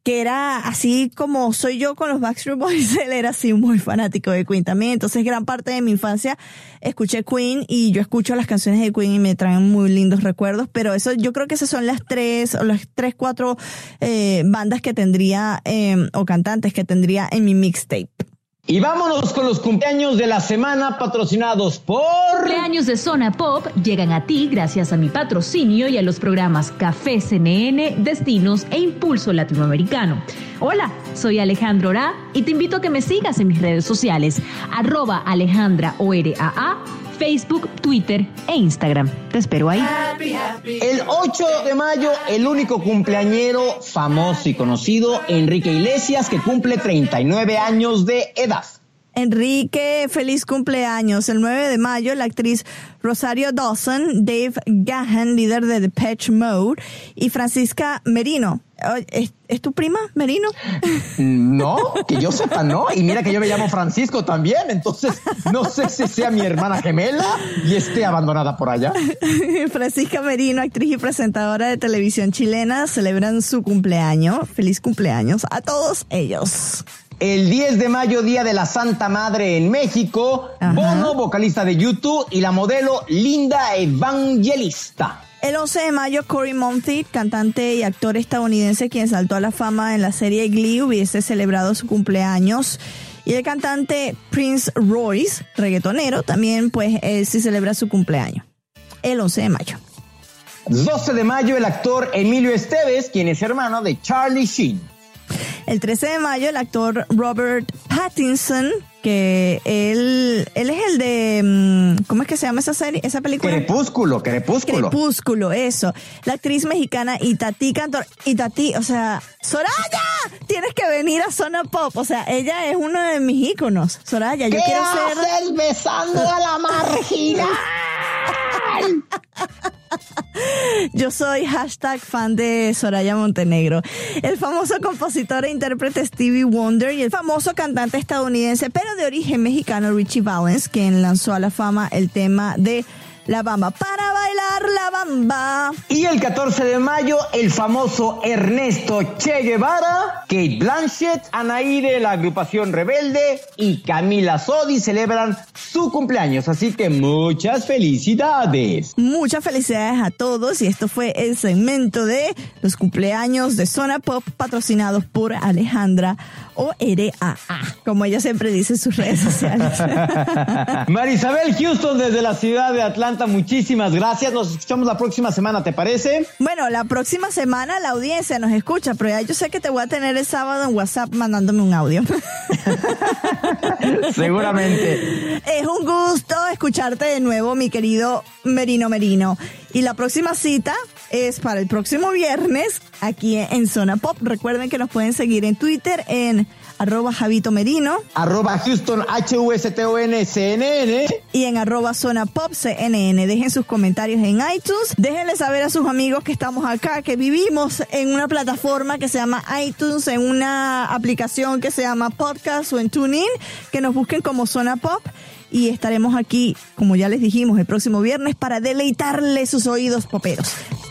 que era así como soy yo con los Backstreet Boys, él era así muy fanático de Queen también. Entonces gran parte de mi infancia escuché Queen y yo escucho las canciones de Queen y me traen muy lindos recuerdos, pero eso yo creo que esas son las tres o las tres, cuatro eh, bandas que tendría eh, o cantantes que tendría en mi mixtape. Y vámonos con los cumpleaños de la semana patrocinados por... Cumpleaños de Zona Pop llegan a ti gracias a mi patrocinio y a los programas Café CNN, Destinos e Impulso Latinoamericano. Hola, soy Alejandro Ora y te invito a que me sigas en mis redes sociales, arroba Alejandra Facebook, Twitter e Instagram. Te espero ahí. El 8 de mayo, el único cumpleañero famoso y conocido, Enrique Iglesias, que cumple 39 años de edad. Enrique, feliz cumpleaños. El 9 de mayo, la actriz Rosario Dawson, Dave Gahan, líder de The Patch Mode, y Francisca Merino. ¿Es, es tu prima, Merino? No, que yo sepa, no. Y mira que yo me llamo Francisco también, entonces no sé si sea mi hermana gemela y esté abandonada por allá. Francisca Merino, actriz y presentadora de televisión chilena, celebran su cumpleaños. Feliz cumpleaños a todos ellos. El 10 de mayo, Día de la Santa Madre en México, Bono, vocalista de YouTube, y la modelo Linda Evangelista. El 11 de mayo, Corey Monteith, cantante y actor estadounidense quien saltó a la fama en la serie Glee, hubiese celebrado su cumpleaños. Y el cantante Prince Royce, reggaetonero, también pues sí celebra su cumpleaños. El 11 de mayo. 12 de mayo, el actor Emilio Esteves, quien es hermano de Charlie Sheen. El 13 de mayo, el actor Robert Pattinson, que él, él es el de, mm, ¿cómo es que se llama esa serie, esa película? Crepúsculo, Crepúsculo. Crepúsculo, eso. La actriz mexicana Itatí Cantor, Itatí, o sea, Soraya, tienes que venir a Zona Pop, o sea, ella es uno de mis íconos. Soraya, yo ¿Qué quiero ser... besando a la marginal? Yo soy hashtag fan de Soraya Montenegro. El famoso compositor e intérprete Stevie Wonder y el famoso cantante estadounidense, pero de origen mexicano, Richie Valens, quien lanzó a la fama el tema de La Bamba. Para bailar la bamba. Y el 14 de mayo, el famoso Ernesto Che Guevara, Kate Blanchett, Anaí de la agrupación Rebelde y Camila Sodi celebran su cumpleaños. Así que muchas felicidades. Muchas felicidades a todos y esto fue el segmento de los cumpleaños de Zona Pop patrocinados por Alejandra o RAA, como ella siempre dice en sus redes sociales. Marisabel Houston desde la ciudad de Atlanta, muchísimas gracias. Nos escuchamos la próxima semana, ¿te parece? Bueno, la próxima semana la audiencia nos escucha, pero ya yo sé que te voy a tener el sábado en WhatsApp mandándome un audio. Seguramente. Es un gusto escucharte de nuevo, mi querido Merino Merino. Y la próxima cita es para el próximo viernes aquí en Zona Pop. Recuerden que nos pueden seguir en Twitter en arroba Javito Merino. Arroba Houston H-U-S-T-O-N-C-N-N. Y en arroba Zona Pop CNN. Dejen sus comentarios en iTunes. Déjenle saber a sus amigos que estamos acá, que vivimos en una plataforma que se llama iTunes, en una aplicación que se llama Podcast o en TuneIn, que nos busquen como Zona Pop y estaremos aquí, como ya les dijimos, el próximo viernes para deleitarle sus oídos poperos.